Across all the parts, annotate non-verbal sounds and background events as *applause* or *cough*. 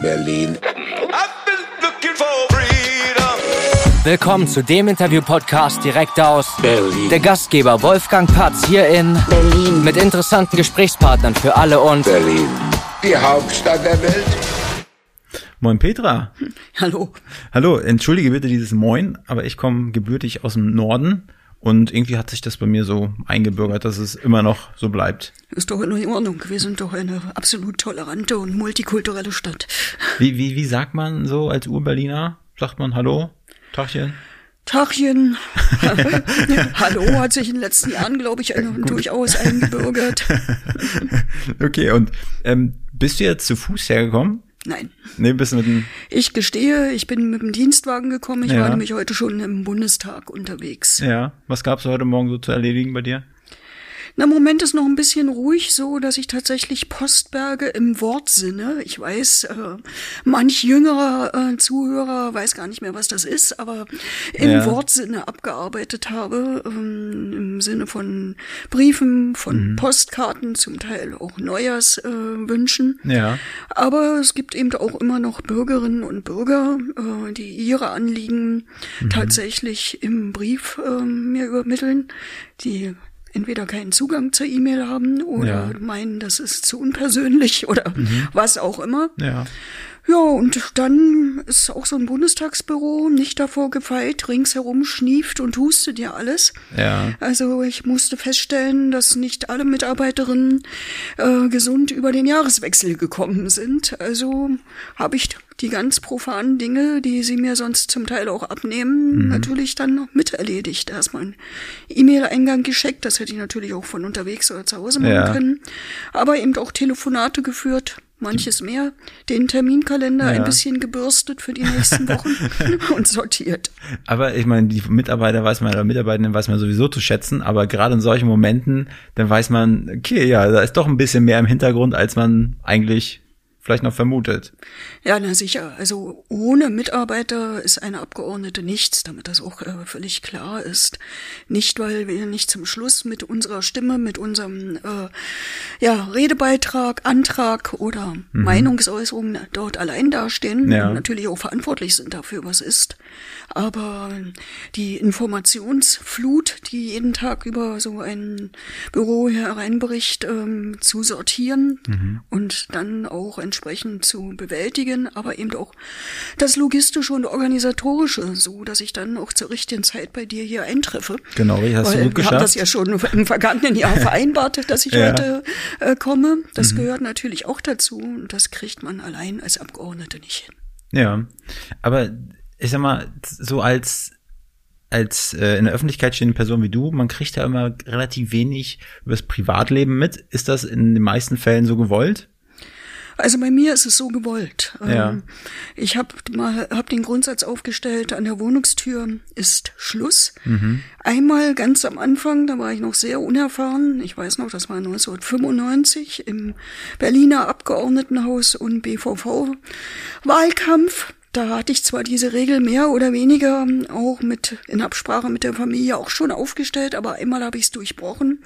Berlin. Willkommen zu dem Interview-Podcast direkt aus Berlin. der Gastgeber Wolfgang Patz hier in Berlin. mit interessanten Gesprächspartnern für alle und Berlin. Die Hauptstadt der Welt. Moin Petra. Hallo. Hallo, entschuldige bitte dieses Moin, aber ich komme gebürtig aus dem Norden und irgendwie hat sich das bei mir so eingebürgert, dass es immer noch so bleibt. Ist doch in Ordnung. Wir sind doch eine absolut tolerante und multikulturelle Stadt. Wie, wie, wie sagt man so als Urberliner? Sagt man Hallo? Tachchen? Tachchen. *laughs* Hallo hat sich in den letzten Jahren, glaube ich, durchaus eingebürgert. *laughs* Okay, und ähm, bist du jetzt zu Fuß hergekommen? Nein. Nee, bist mit dem. Ich gestehe, ich bin mit dem Dienstwagen gekommen. Ich Ja. war nämlich heute schon im Bundestag unterwegs. Ja. Was gab's heute Morgen so zu erledigen bei dir? Na, im Moment ist noch ein bisschen ruhig, so dass ich tatsächlich Postberge im Wortsinne, ich weiß, äh, manch jüngerer äh, Zuhörer weiß gar nicht mehr, was das ist, aber im Ja. Wortsinne abgearbeitet habe, ähm, im Sinne von Briefen, von Postkarten, zum Teil auch Neujahrswünschen. Äh. Ja. Aber es gibt eben auch immer noch Bürgerinnen und Bürger, äh, die ihre Anliegen tatsächlich im Brief äh, mir übermitteln, die entweder keinen Zugang zur E-Mail haben oder Ja. meinen, das ist zu unpersönlich *laughs* oder was auch immer. Ja. Ja, und dann ist auch so ein Bundestagsbüro nicht davor gefeit, ringsherum schnieft und hustet ja alles. Ja. Also ich musste feststellen, dass nicht alle Mitarbeiterinnen äh, gesund über den Jahreswechsel gekommen sind. Also habe ich die ganz profanen Dinge, die sie mir sonst zum Teil auch abnehmen, natürlich dann noch miterledigt. Erstmal einen E-Mail-Eingang gescheckt, das hätte ich natürlich auch von unterwegs oder zu Hause machen Ja. können. Aber eben auch Telefonate geführt, manches mehr, den Terminkalender Ja. ein bisschen gebürstet für die nächsten Wochen *laughs* und sortiert. Aber ich meine, die Mitarbeiter weiß man oder Mitarbeitenden weiß man sowieso zu schätzen, aber gerade in solchen Momenten, dann weiß man, okay, ja, da ist doch ein bisschen mehr im Hintergrund, als man eigentlich vielleicht noch vermutet. Ja, na sicher. Also ohne Mitarbeiter ist eine Abgeordnete nichts, damit das auch äh, völlig klar ist. Nicht, weil wir nicht zum Schluss mit unserer Stimme, mit unserem äh, ja, Redebeitrag, Antrag oder Meinungsäußerung dort allein dastehen Ja. und natürlich auch verantwortlich sind dafür, was ist. Aber die Informationsflut, die jeden Tag über so ein Büro hereinbricht, ähm, zu sortieren und dann auch entsprechend zu bewältigen, aber eben auch das Logistische und Organisatorische, so dass ich dann auch zur richtigen Zeit bei dir hier eintreffe. Genau, hast du Weil gut wir haben das geschafft. ja schon *laughs* im vergangenen Jahr *laughs* vereinbart, dass ich Ja. Mhm. heute äh, komme. Das gehört natürlich auch dazu und das kriegt man allein als Abgeordnete nicht hin. Ja, aber ich sag mal, so als als äh, in der Öffentlichkeit stehende Person wie du, man kriegt ja immer relativ wenig über das Privatleben mit. Ist das in den meisten Fällen so gewollt? Also bei mir ist es so gewollt. Ja. Ähm, Ich habe mal hab den Grundsatz aufgestellt, an der Wohnungstür ist Schluss. Mhm. Einmal ganz am Anfang, da war ich noch sehr unerfahren. Ich weiß noch, das war 1995 im Berliner Abgeordnetenhaus und BVV Wahlkampf. Da hatte ich zwar diese Regel mehr oder weniger auch mit in Absprache mit der Familie auch schon aufgestellt, aber einmal habe ich es durchbrochen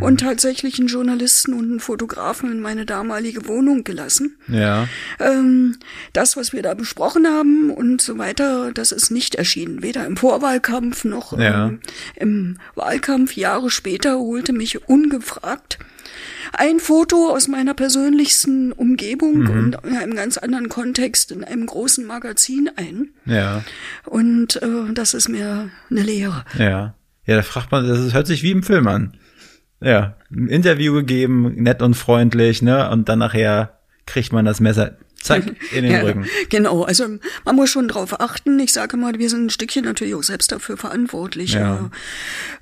und tatsächlich einen Journalisten und einen Fotografen in meine damalige Wohnung gelassen. Ja. Ähm, das, was wir da besprochen haben und so weiter, das ist nicht erschienen. Weder im Vorwahlkampf noch Ja. ähm, im Wahlkampf. Jahre später holte mich ungefragt ein Foto aus meiner persönlichsten Umgebung und in einem ganz anderen Kontext in einem großen Magazin ein. Ja. Und äh, das ist mir eine Lehre. Ja. Ja, da fragt man, das ist, hört sich wie im Film an. Ja. Ein Interview gegeben, nett und freundlich, ne? Und dann nachher kriegt man das Messer zack *laughs* in den Ja, Rücken. Genau, also man muss schon drauf achten. Ich sage mal, wir sind ein Stückchen natürlich auch selbst dafür verantwortlich. Ja.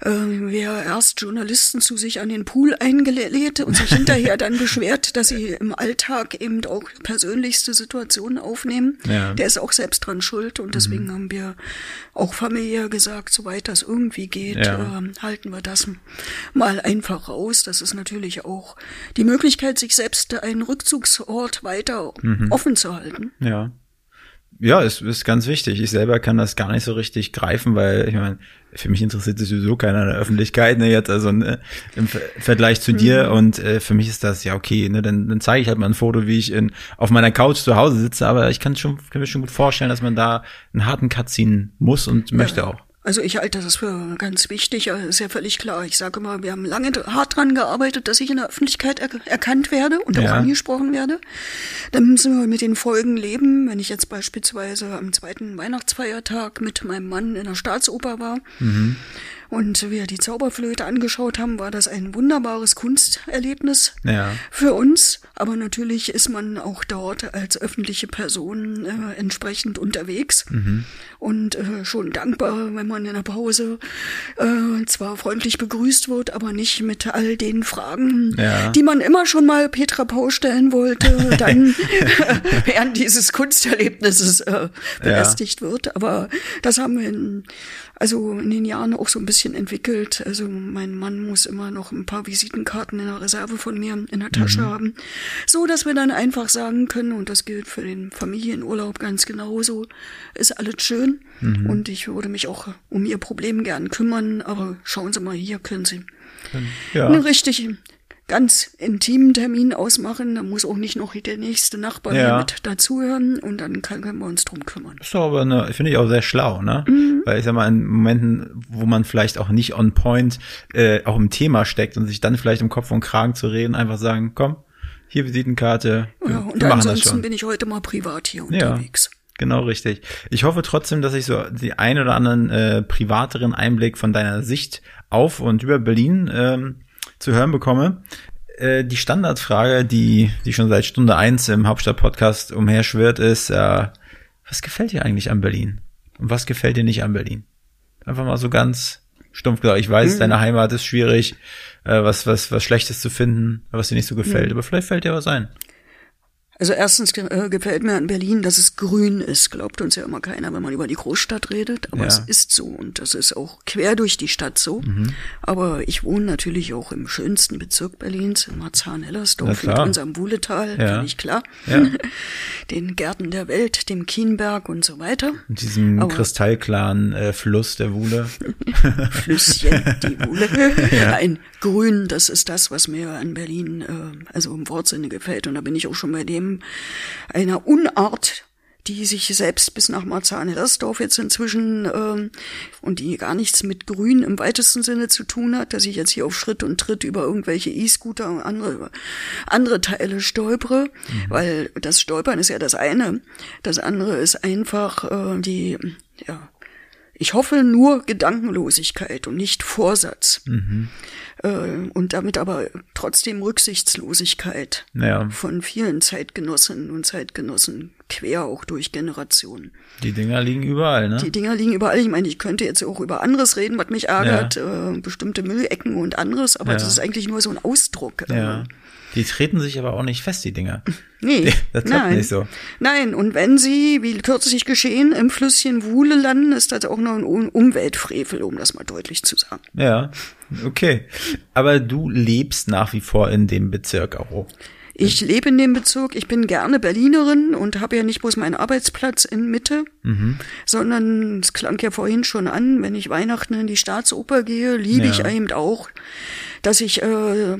Äh, wer erst Journalisten zu sich an den Pool eingelädt und sich hinterher dann *laughs* beschwert, dass sie im Alltag eben auch persönlichste Situationen aufnehmen, Ja. Mhm. der ist auch selbst dran schuld. Und deswegen haben wir auch familiär gesagt, soweit das irgendwie geht, Ja. ähm, halten wir das mal einfach raus. Das ist natürlich auch die Möglichkeit, sich selbst einen Rückzugsort weiter Mhm. Offen zu halten. Ja. Ja, ist, ist ganz wichtig. Ich selber kann das gar nicht so richtig greifen, weil ich meine, für mich interessiert sich sowieso keiner in der Öffentlichkeit, ne, jetzt, also ne, im Ver Vergleich zu dir. Mhm. Und äh, für mich ist das ja okay, ne? Dann, dann zeige ich halt mal ein Foto, wie ich in, auf meiner Couch zu Hause sitze, aber ich kann schon, kann mir schon gut vorstellen, dass man da einen harten Cut ziehen muss und möchte auch. Also ich halte das für ganz wichtig, äh, ist ja völlig klar. Ich sage immer, wir haben lange hart dran gearbeitet, dass ich in der Öffentlichkeit er erkannt werde und auch Ja. angesprochen werde. Dann müssen wir mit den Folgen leben. Wenn ich jetzt beispielsweise am zweiten Weihnachtsfeiertag mit meinem Mann in der Staatsoper war und wir die Zauberflöte angeschaut haben, war das ein wunderbares Kunsterlebnis Ja. für uns. Aber natürlich ist man auch dort als öffentliche Person äh, entsprechend unterwegs und äh, schon dankbar, wenn man in der Pause äh, zwar freundlich begrüßt wird, aber nicht mit all den Fragen, Ja. die man immer schon mal Petra Pau stellen wollte, dann *laughs* während dieses Kunsterlebnisses äh, belästigt wird. Aber das haben wir in, also in den Jahren auch so ein bisschen entwickelt. Also mein Mann muss immer noch ein paar Visitenkarten in der Reserve von mir in der Tasche haben, so dass wir dann einfach sagen können, und das gilt für den Familienurlaub ganz genauso, ist alles schön. Und ich würde mich auch um ihr Problem gern kümmern, aber schauen Sie mal, hier können Sie Ja. einen richtig ganz intimen Termin ausmachen. Da muss auch nicht noch der nächste Nachbar Ja. mit dazuhören und dann können wir uns drum kümmern. ist doch aber eine, finde ich auch sehr schlau, ne? Mhm. Weil ich sag mal, in Momenten, wo man vielleicht auch nicht on point äh, auch im Thema steckt und sich dann vielleicht im Kopf und Kragen zu reden, einfach sagen, komm, hier Visitenkarte, wir, Ja, und wir das ansonsten bin ich heute mal privat hier Ja. unterwegs. Genau richtig. Ich hoffe trotzdem, dass ich so die ein oder anderen äh, privateren Einblick von deiner Sicht auf und über Berlin ähm, zu hören bekomme. Äh, die Standardfrage, die, die schon seit Stunde eins im Hauptstadt-Podcast umherschwirrt, ist, äh, was gefällt dir eigentlich an Berlin? Und was gefällt dir nicht an Berlin? Einfach mal so ganz stumpf gesagt. Ich weiß, deine Heimat ist schwierig, äh, was, was, was Schlechtes zu finden, was dir nicht so gefällt. Aber vielleicht fällt dir was ein. Also erstens äh, gefällt mir an Berlin, dass es grün ist. Glaubt uns ja immer keiner, wenn man über die Großstadt redet. Aber Ja. es ist so und das ist auch quer durch die Stadt so. Mhm. Aber ich wohne natürlich auch im schönsten Bezirk Berlins, in Marzahn-Hellersdorf mit unserem Wuhletal, Ja. völlig klar. Ja. *laughs* Den Gärten der Welt, dem Kienberg und so weiter. Mit diesem Aber- kristallklaren äh, Fluss der Wuhle. *laughs* Flüsschen, die Wuhle. *laughs* Ein Grün, das ist das, was mir an Berlin, äh, also im Wortsinne gefällt. Und da bin ich auch schon bei dem, einer Unart, die sich selbst bis nach Marzahn-Hellersdorf jetzt inzwischen ähm, und die gar nichts mit Grün im weitesten Sinne zu tun hat, dass ich jetzt hier auf Schritt und Tritt über irgendwelche E-Scooter und andere, andere Teile stolpere, weil das Stolpern ist ja das eine. Das andere ist einfach äh, die, ja, ich hoffe nur Gedankenlosigkeit und nicht Vorsatz. Äh, und damit aber trotzdem Rücksichtslosigkeit Naja, von vielen Zeitgenossinnen und Zeitgenossen, quer auch durch Generationen. die Dinger liegen überall, ne? Die Dinger liegen überall. Ich meine, ich könnte jetzt auch über anderes reden, was mich ärgert, äh, bestimmte Müllecken und anderes, aber Ja. das ist eigentlich nur so ein Ausdruck. ja. Äh, Die treten sich aber auch nicht fest, die Dinger. *laughs* Nee, Das klappt nein. nicht so. Nein, und wenn sie, wie kürzlich geschehen, im Flüsschen Wuhle landen, ist das auch noch ein Um- Umweltfrevel, um das mal deutlich zu sagen. Ja, okay. Aber du lebst nach wie vor in dem Bezirk auch. Ich lebe in dem Bezirk, ich bin gerne Berlinerin und habe ja nicht bloß meinen Arbeitsplatz in Mitte, sondern es klang ja vorhin schon an, wenn ich Weihnachten in die Staatsoper gehe, liebe Ja. ich eben auch, dass ich äh,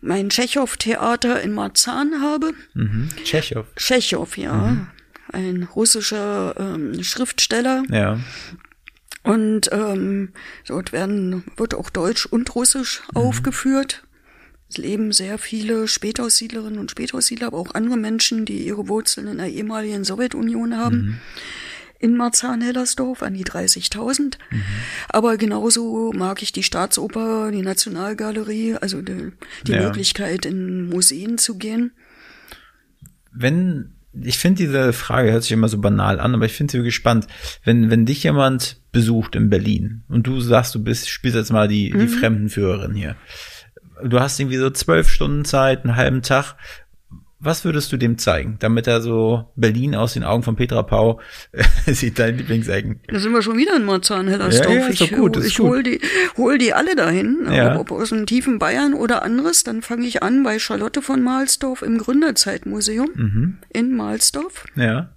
mein Tschechow-Theater in Marzahn habe. Mhm. Tschechow. Tschechow, ja, ein russischer ähm, Schriftsteller. Ja. Und ähm, dort werden, wird auch Deutsch und Russisch aufgeführt. Es leben sehr viele Spätaussiedlerinnen und Spätaussiedler, aber auch andere Menschen, die ihre Wurzeln in der ehemaligen Sowjetunion haben. In Marzahn-Hellersdorf an die 30.000. Aber genauso mag ich die Staatsoper, die Nationalgalerie, also die, die Ja. Möglichkeit, in Museen zu gehen. Wenn, ich finde diese Frage hört sich immer so banal an, aber ich finde sie wirklich spannend. Wenn, wenn dich jemand besucht in Berlin und du sagst, du bist, spielst jetzt mal die, die Fremdenführerin hier. Du hast irgendwie so zwölf Stunden Zeit, einen halben Tag. Was würdest du dem zeigen, damit er so Berlin aus den Augen von Petra Pau *laughs* sieht, dein Lieblingsecken? Da sind wir schon wieder in Marzahn-Hellersdorf. Ja, ja, ich gut, ich gut. hol die, hol die alle dahin, Ja. ob aus dem tiefen Bayern oder anderes. Dann fange ich an bei Charlotte von Mahlsdorf im Gründerzeitmuseum Mhm. in Mahlsdorf. Ja.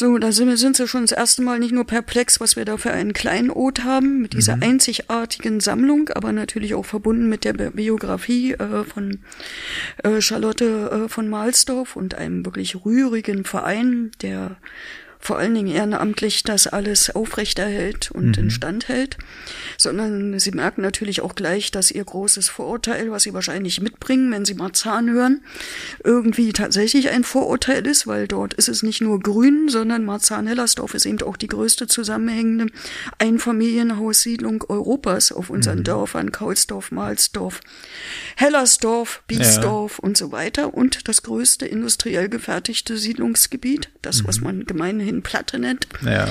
So, da sind, sind sie schon das erste Mal nicht nur perplex, was wir da für einen Kleinod haben, mit dieser einzigartigen Sammlung, aber natürlich auch verbunden mit der Bi- Biografie äh, von äh, Charlotte äh, von Mahlsdorf und einem wirklich rührigen Verein, der vor allen Dingen ehrenamtlich das alles aufrechterhält und instand hält, sondern sie merken natürlich auch gleich, dass ihr großes Vorurteil, was sie wahrscheinlich mitbringen, wenn sie Marzahn hören, irgendwie tatsächlich ein Vorurteil ist, weil dort ist es nicht nur grün, sondern Marzahn-Hellersdorf ist eben auch die größte zusammenhängende Einfamilienhaussiedlung Europas auf unseren Dörfern, Kaulsdorf, Mahlsdorf, Hellersdorf, Biesdorf und so weiter. Und das größte industriell gefertigte Siedlungsgebiet, das, was man gemeinhin Platte nennt, Ja.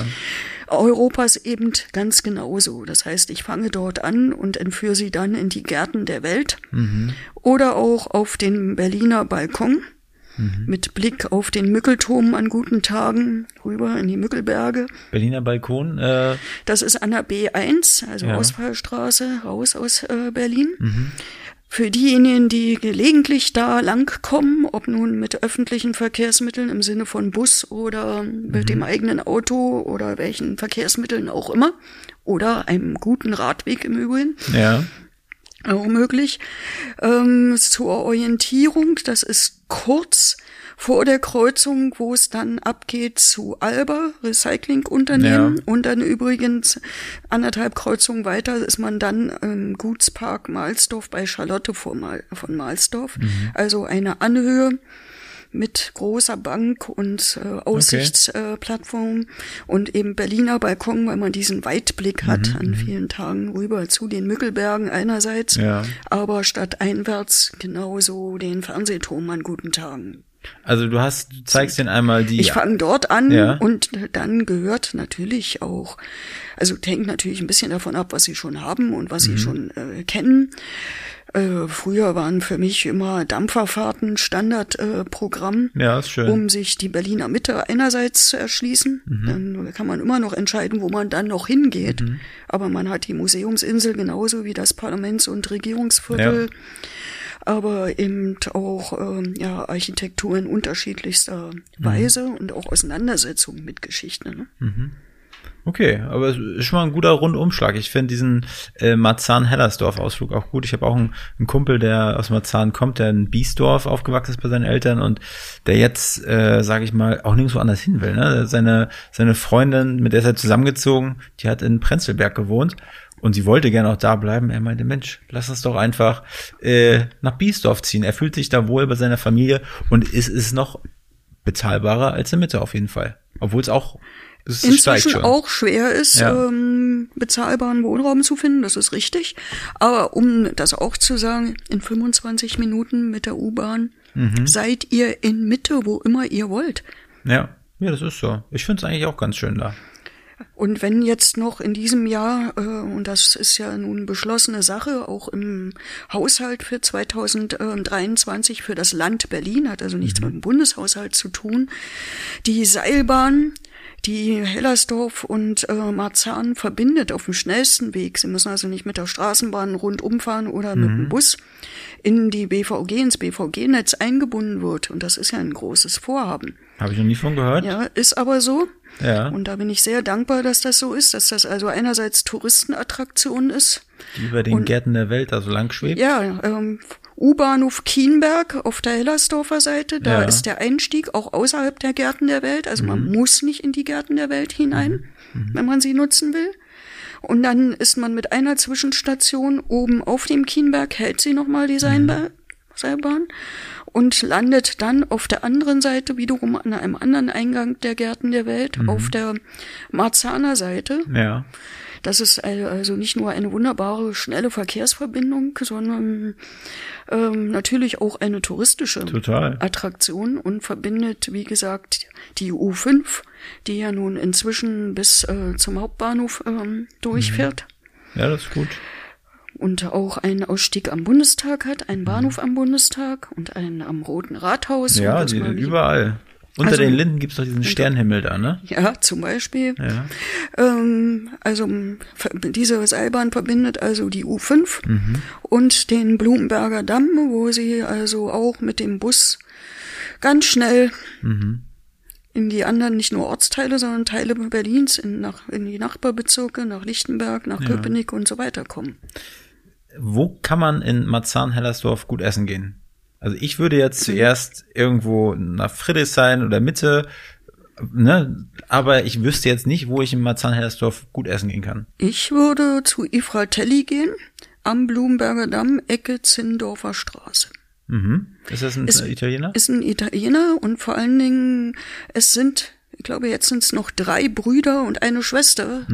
Europas eben ganz genauso. Das heißt, ich fange dort an und entführe sie dann in die Gärten der Welt oder auch auf den Berliner Balkon mit Blick auf den Mückelturm an guten Tagen rüber in die Mückelberge. Berliner Balkon, äh, Das ist an der B1, also Ja. Ausfallstraße, raus aus äh, Berlin. Für diejenigen, die gelegentlich da langkommen, ob nun mit öffentlichen Verkehrsmitteln im Sinne von Bus oder mit dem eigenen Auto oder welchen Verkehrsmitteln auch immer, oder einem guten Radweg im Übrigen, ja. auch möglich. Ähm, zur Orientierung, das ist kurz vor der Kreuzung, wo es dann abgeht zu Alba, Recyclingunternehmen. Ja. Und dann übrigens anderthalb Kreuzungen weiter ist man dann im Gutspark Mahlsdorf bei Charlotte vor Mal, von Mahlsdorf. Also eine Anhöhe mit großer Bank und äh, Aussichtsplattform und eben Berliner Balkon, weil man diesen Weitblick hat an vielen Tagen rüber zu den Mückelbergen einerseits, Ja. aber statt einwärts genauso den Fernsehturm an guten Tagen. Also du hast, du zeigst den einmal die. Ich fange dort an Ja. und dann gehört natürlich auch, also hängt natürlich ein bisschen davon ab, was sie schon haben und was sie schon äh, kennen. Äh, früher waren für mich immer Dampferfahrten Standardprogramm. Äh, Ja, um sich die Berliner Mitte einerseits zu erschließen. Dann kann man immer noch entscheiden, wo man dann noch hingeht. Aber man hat die Museumsinsel genauso wie das Parlaments- und Regierungsviertel. Aber eben auch ähm, ja, Architektur in unterschiedlichster Weise und auch Auseinandersetzung mit Geschichte. Ne? Okay, aber es ist schon mal ein guter Rundumschlag. Ich finde diesen äh, Marzahn-Hellersdorf-Ausflug auch gut. Ich habe auch einen, einen Kumpel, der aus Marzahn kommt, der in Biesdorf aufgewachsen ist bei seinen Eltern und der jetzt, äh, sage ich mal, auch nirgendwo anders hin will. Ne? Seine, seine Freundin, mit der ist er zusammengezogen, die hat in Prenzlberg gewohnt und sie wollte gerne auch da bleiben. Er meinte, Mensch, lass uns doch einfach äh, nach Biesdorf ziehen. Er fühlt sich da wohl bei seiner Familie und es ist noch bezahlbarer als in Mitte auf jeden Fall. Obwohl es auch es Inzwischen schon. auch schwer ist, Ja. ähm, bezahlbaren Wohnraum zu finden, das ist richtig. Aber um das auch zu sagen, in 25 Minuten mit der U-Bahn Mhm. seid ihr in Mitte, wo immer ihr wollt. Ja, ja, das ist so. Ich finde es eigentlich auch ganz schön da. Und wenn jetzt noch in diesem Jahr, äh, und das ist ja nun beschlossene Sache, auch im Haushalt für 2023 für das Land Berlin, hat also nichts mit dem Bundeshaushalt zu tun, die Seilbahn, die Hellersdorf und äh, Marzahn verbindet auf dem schnellsten Weg. Sie müssen also nicht mit der Straßenbahn rundum fahren oder mit dem Bus in die BVG, ins BVG-Netz eingebunden wird. Und das ist ja ein großes Vorhaben. Habe ich noch nie von gehört. Ja, ist aber so. Ja. Und da bin ich sehr dankbar, dass das so ist, dass das also einerseits Touristenattraktion ist. Die über den Gärten der Welt also lang schwebt. Ja, ähm, U-Bahnhof Kienberg auf der Hellersdorfer Seite, da Ja. ist der Einstieg auch außerhalb der Gärten der Welt. Also man Mhm. muss nicht in die Gärten der Welt hinein, wenn man sie nutzen will. Und dann ist man mit einer Zwischenstation oben auf dem Kienberg, hält sie nochmal die Seilba- Seilbahn und landet dann auf der anderen Seite wiederum an einem anderen Eingang der Gärten der Welt, auf der Marzahner Seite. Ja. Das ist al- also nicht nur eine wunderbare, schnelle Verkehrsverbindung, sondern ähm, natürlich auch eine touristische Total. Attraktion und verbindet, wie gesagt, die U5, die ja nun inzwischen bis äh, zum Hauptbahnhof ähm, durchfährt. Ja, das ist gut. Und auch einen Ausstieg am Bundestag hat, einen Bahnhof am Bundestag und einen am Roten Rathaus. Ja, die, überall. Unter Also- den Linden gibt's doch diesen Sternhimmel da, ne? Ja, zum Beispiel. Ja. Ähm, also diese Seilbahn verbindet also die U5 Mhm. und den Blumenberger Damm, wo sie also auch mit dem Bus ganz schnell Mhm. in die anderen, nicht nur Ortsteile, sondern Teile Berlins, in, nach, in die Nachbarbezirke, nach Lichtenberg, nach Köpenick und so weiter kommen. Wo kann man in Marzahn-Hellersdorf gut essen gehen? Also ich würde jetzt zuerst irgendwo nach Friedrichshain oder Mitte, ne, aber ich wüsste jetzt nicht, wo ich in Marzahn-Hellersdorf gut essen gehen kann. Ich würde zu Ifratelli gehen, am Blumenberger Damm, Ecke Zindorfer Straße. Mhm. Ist das ein Ist- Italiener? Ist ein Italiener und vor allen Dingen, es sind, ich glaube, jetzt sind es noch drei Brüder und eine Schwester,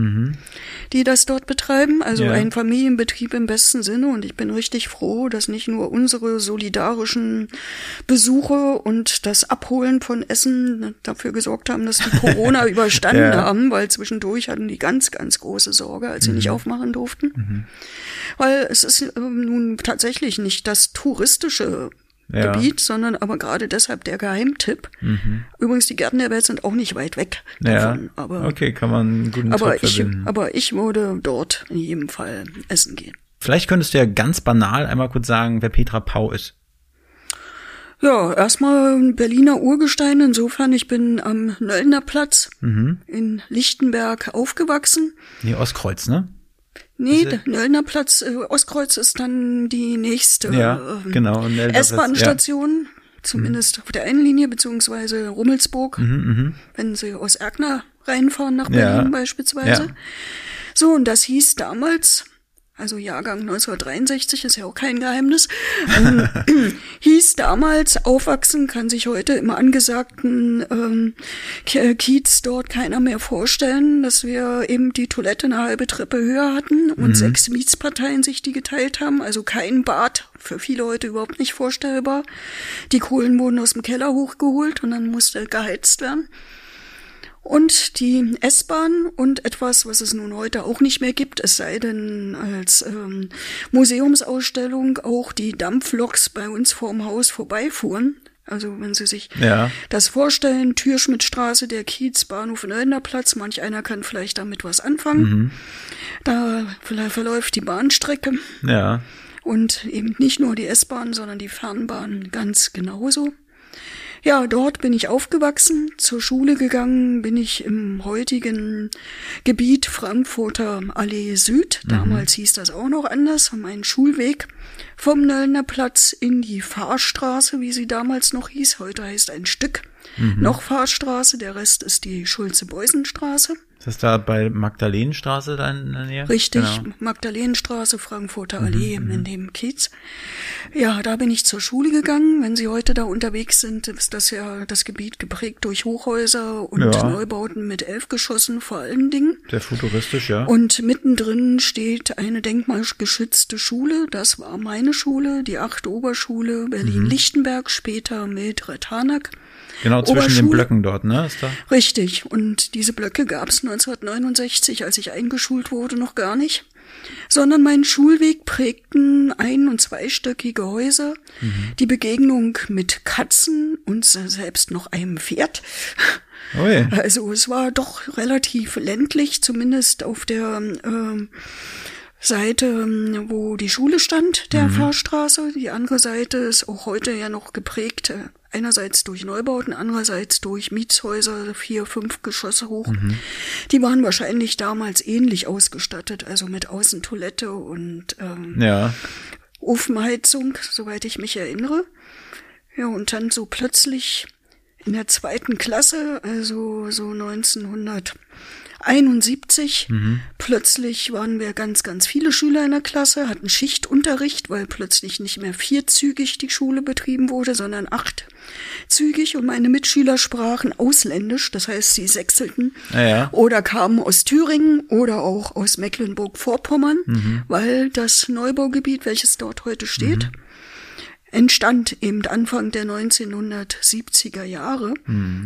die das dort betreiben. Also Ja. ein Familienbetrieb im besten Sinne. Und ich bin richtig froh, dass nicht nur unsere solidarischen Besuche und das Abholen von Essen dafür gesorgt haben, dass die Corona *laughs* überstanden Ja. haben, weil zwischendurch hatten die ganz, ganz große Sorge, als sie nicht aufmachen durften. Weil es ist ähm, nun tatsächlich nicht das touristische Ja. Gebiet, sondern aber gerade deshalb der Geheimtipp. Übrigens, die Gärten der Welt sind auch nicht weit weg Ja. davon. Aber, okay, kann man einen guten aber, Trip ich, verbinden. aber ich würde dort in jedem Fall essen gehen. Vielleicht könntest du ja ganz banal einmal kurz sagen, wer Petra Pau ist. Ja, erstmal ein Berliner Urgestein. Insofern, ich bin am Nöllner Platz Mhm. in Lichtenberg aufgewachsen. Nee, Ostkreuz, ne? Nee, der Nöllner Platz, äh, Ostkreuz ist dann die nächste Ja, ähm, genau. S-Bahn-Station, zumindest auf der einen Linie, beziehungsweise Rummelsburg, wenn Sie aus Erkner reinfahren nach Mhm, Ja. Berlin beispielsweise. Ja. So, und das hieß damals, also Jahrgang 1963 ist ja auch kein Geheimnis, ähm, *laughs* hieß damals, aufwachsen kann sich heute im angesagten ähm, K- Kiez dort keiner mehr vorstellen, dass wir eben die Toilette eine halbe Treppe höher hatten und sechs Mietsparteien sich die geteilt haben, also kein Bad, für viele heute überhaupt nicht vorstellbar. Die Kohlen wurden aus dem Keller hochgeholt und dann musste geheizt werden. Und die S-Bahn und etwas, was es nun heute auch nicht mehr gibt, es sei denn als ähm, Museumsausstellung auch die Dampfloks bei uns vorm Haus vorbeifuhren. Also wenn Sie sich Ja. das vorstellen, Türschmidtstraße, der Kiez, Bahnhof Nöllner Platz, manch einer kann vielleicht damit was anfangen. Da verla- verläuft die Bahnstrecke Ja. und eben nicht nur die S-Bahn, sondern die Fernbahn ganz genauso. Ja, dort bin ich aufgewachsen, zur Schule gegangen bin ich im heutigen Gebiet Frankfurter Allee Süd. Damals hieß das auch noch anders. Mein Schulweg vom Nöllner Platz in die Fahrstraße, wie sie damals noch hieß. Heute heißt ein Stück noch Fahrstraße. Der Rest ist die Schulze-Beusen-Straße. Ist das da bei Magdalenenstraße da in der Nähe? Richtig, Genau. Magdalenenstraße, Frankfurter Allee in dem Kiez. Ja, da bin ich zur Schule gegangen. Wenn Sie heute da unterwegs sind, ist das ja das Gebiet geprägt durch Hochhäuser und Ja. Neubauten mit elf Geschossen vor allen Dingen. Sehr futuristisch, ja. Und mittendrin steht eine denkmalgeschützte Schule. Das war meine Schule, die achte Oberschule Berlin-Lichtenberg, später Mildred-Harnack. Genau zwischen den. Blöcken dort, ne? Ist da? Richtig. Und diese Blöcke gab es 1969, als ich eingeschult wurde, noch gar nicht. Sondern meinen Schulweg prägten ein- und zweistöckige Häuser, die Begegnung mit Katzen und se- selbst noch einem Pferd. Ui. Also es war doch relativ ländlich, zumindest auf der ähm, Seite, ähm, wo die Schule stand, der Fahrstraße. Die andere Seite ist auch heute ja noch geprägt, äh, einerseits durch Neubauten, andererseits durch Mietshäuser, vier, fünf Geschosse hoch. Die waren wahrscheinlich damals ähnlich ausgestattet, also mit Außentoilette und ähm, Ja. Ofenheizung, soweit ich mich erinnere. Ja, und dann so plötzlich in der zweiten Klasse, also so 1971, plötzlich waren wir ganz, ganz viele Schüler in der Klasse, hatten Schichtunterricht, weil plötzlich nicht mehr vierzügig die Schule betrieben wurde, sondern achtzügig und meine Mitschüler sprachen ausländisch, das heißt, sie sechselten Ja, ja. oder kamen aus Thüringen oder auch aus Mecklenburg-Vorpommern, weil das Neubaugebiet, welches dort heute steht, entstand eben Anfang der 1970er Jahre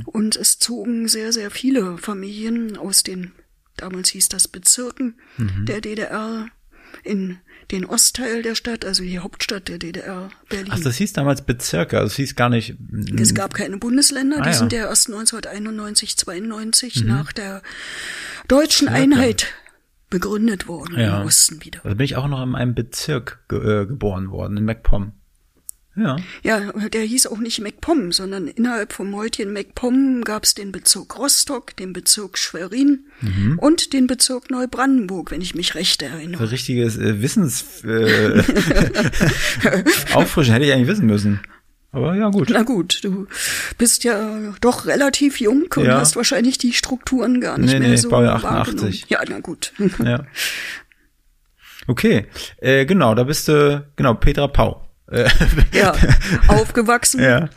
und es zogen sehr, sehr viele Familien aus den, damals hieß das Bezirken der DDR in den Ostteil der Stadt, also die Hauptstadt der DDR, Berlin. Ach, das hieß damals Bezirke, also es hieß gar nicht. Es gab keine Bundesländer, Ah, die ja. sind ja erst 1991, 92 nach der deutschen Einheit begründet worden Ja. im Osten wieder. Also bin ich auch noch in einem Bezirk ge äh, geboren worden, in MacPom. Ja. Ja, der hieß auch nicht MacPom, sondern innerhalb vom heutigen MacPom gab es den Bezirk Rostock, den Bezirk Schwerin Mhm. und den Bezirk Neubrandenburg, wenn ich mich recht erinnere. Richtiges äh, Wissens *laughs* äh, Auffrischen hätte ich eigentlich wissen müssen. Aber ja, gut. Na gut, du bist ja doch relativ jung und Ja. hast wahrscheinlich die Strukturen gar nicht Nee, mehr nee, so Baujahr wahrgenommen. 88. Ja, na gut. Ja. Okay, äh, genau, da bist du, genau, Petra Pau. Äh, Ja, *laughs* aufgewachsen, ja.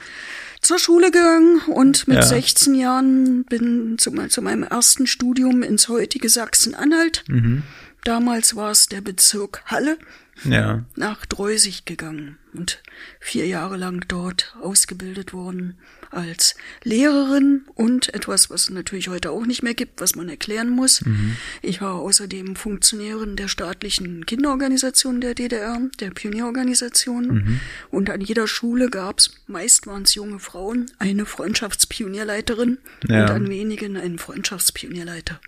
zur Schule gegangen und mit Ja. 16 Jahren bin zu, zu meinem ersten Studium ins heutige Sachsen-Anhalt. Mhm. Damals war es der Bezirk Halle Ja. nach Dreusig gegangen und vier Jahre lang dort ausgebildet worden als Lehrerin und etwas, was es natürlich heute auch nicht mehr gibt, was man erklären muss. Ich war außerdem Funktionärin der staatlichen Kinderorganisation der DDR, der Pionierorganisation. Und an jeder Schule gab's, meist waren es junge Frauen, eine Freundschaftspionierleiterin Ja. und an wenigen einen Freundschaftspionierleiter.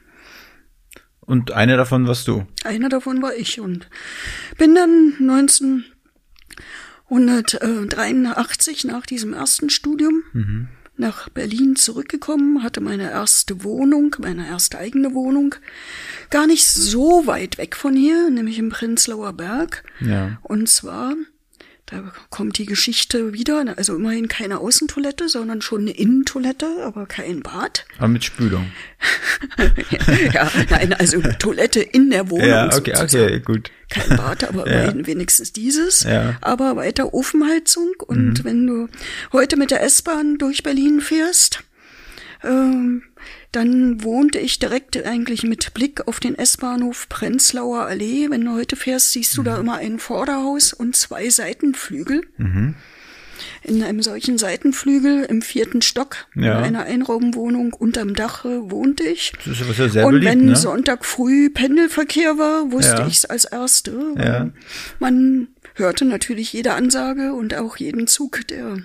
Und eine davon warst du. Einer davon war ich und bin dann 1983 nach diesem ersten Studium nach Berlin zurückgekommen, hatte meine erste Wohnung, meine erste eigene Wohnung, gar nicht so weit weg von hier, nämlich im Prenzlauer Berg. Ja. Und zwar, da kommt die Geschichte wieder, also immerhin keine Außentoilette, sondern schon eine Innentoilette, aber kein Bad. Aber mit Spülung. *laughs* ja, nein, also Toilette in der Wohnung. Ja, okay, sozusagen. okay, gut. Kein Bad, aber Ja. wenigstens dieses. Ja. Mhm. Aber weiter Ofenheizung. Und wenn du heute mit der S-Bahn durch Berlin fährst, ähm, dann wohnte ich direkt eigentlich mit Blick auf den S-Bahnhof Prenzlauer Allee. Wenn du heute fährst, siehst du Mhm. da immer ein Vorderhaus und zwei Seitenflügel. In einem solchen Seitenflügel im vierten Stock, Ja. in einer Einraumwohnung unterm Dach wohnte ich. Das ist ja sehr und beliebt, wenn ne? Sonntag früh Pendelverkehr war, wusste Ja. ich's als Erste. Ja. Man hörte natürlich jede Ansage und auch jeden Zug, der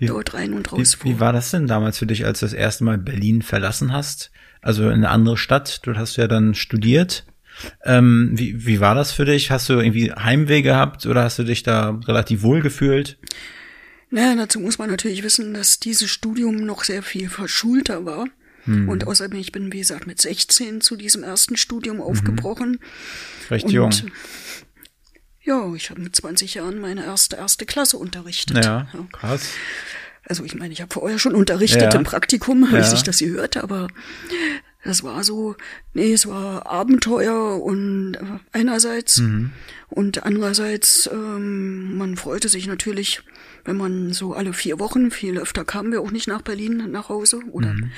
hm, dort rein und raus Wie, wie war das denn damals für dich, als du das erste Mal Berlin verlassen hast? Also in eine andere Stadt. Dort hast du ja dann studiert. Ähm, wie, wie war das für dich? Hast du irgendwie Heimweh gehabt oder hast du dich da relativ wohl gefühlt? Naja, dazu muss man natürlich wissen, dass dieses Studium noch sehr viel verschulter war. Hm. Und außerdem, ich bin, wie gesagt, mit 16 zu diesem ersten Studium aufgebrochen. Recht und jung. Ja, ich habe mit 20 Jahren meine erste erste Klasse unterrichtet. Ja, krass. Also ich meine, ich habe vorher schon unterrichtet Ja. im Praktikum, *laughs* Ja. als ich das gehört, aber das war so, nee, es war Abenteuer und äh, einerseits Mhm. und andererseits, ähm, man freute sich natürlich, wenn man so alle vier Wochen, viel öfter kamen wir auch nicht nach Berlin nach Hause oder Mhm.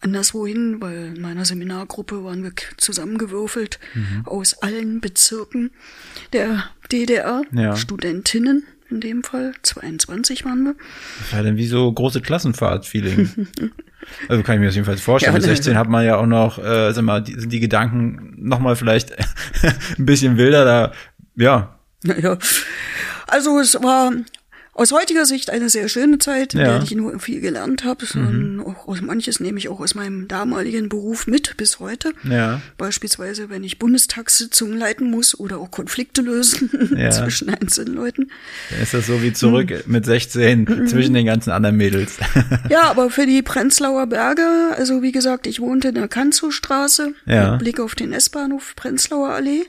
Anderswohin, weil in meiner Seminargruppe waren wir zusammengewürfelt Mhm. aus allen Bezirken der DDR, Ja. Studentinnen in dem Fall, 22 waren wir. Das war dann wie so große Klassenfahrt-Feeling. *laughs* also kann ich mir das jedenfalls vorstellen. Ja, Mit ne, 16 ne. hat man ja auch noch, äh, sag mal, die, sind die Gedanken noch mal vielleicht *laughs* ein bisschen wilder da. Ja, Naja, also es war aus heutiger Sicht eine sehr schöne Zeit, in Ja. der ich nur viel gelernt habe. Und auch aus manches nehme ich auch aus meinem damaligen Beruf mit bis heute. ja. Beispielsweise, wenn ich Bundestagssitzungen leiten muss oder auch Konflikte lösen *laughs* Ja. zwischen einzelnen Leuten. Dann ist das so wie zurück Hm. mit 16 zwischen den ganzen anderen Mädels. *laughs* Ja, aber für die Prenzlauer Berge, also wie gesagt, ich wohnte in der Kanzowstraße Ja. mit Blick auf den S-Bahnhof Prenzlauer Allee.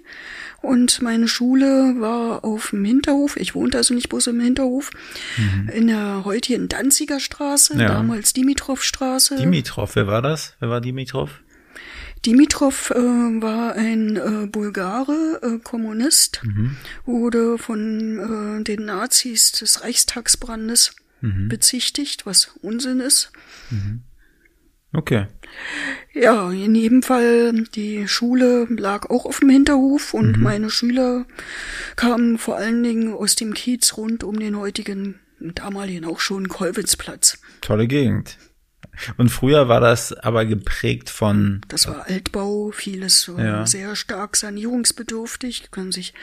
Und meine Schule war auf dem Hinterhof. Ich wohnte also nicht bloß im Hinterhof. In der heutigen Danziger Straße, Mhm. Ja. damals Dimitrovstraße. Dimitrov, wer war das? Wer war Dimitrov? Dimitrov äh, war ein äh, Bulgare, äh, Kommunist, Mhm. wurde von äh, den Nazis des Reichstagsbrandes Mhm. bezichtigt, was Unsinn ist. Okay. Ja, in jedem Fall, die Schule lag auch auf dem Hinterhof und meine Schüler kamen vor allen Dingen aus dem Kiez rund um den heutigen, damaligen auch schon Kolwitzplatz. Tolle Gegend. Und früher war das aber geprägt von, Das war Altbau, vieles Ja. sehr stark sanierungsbedürftig. Können sich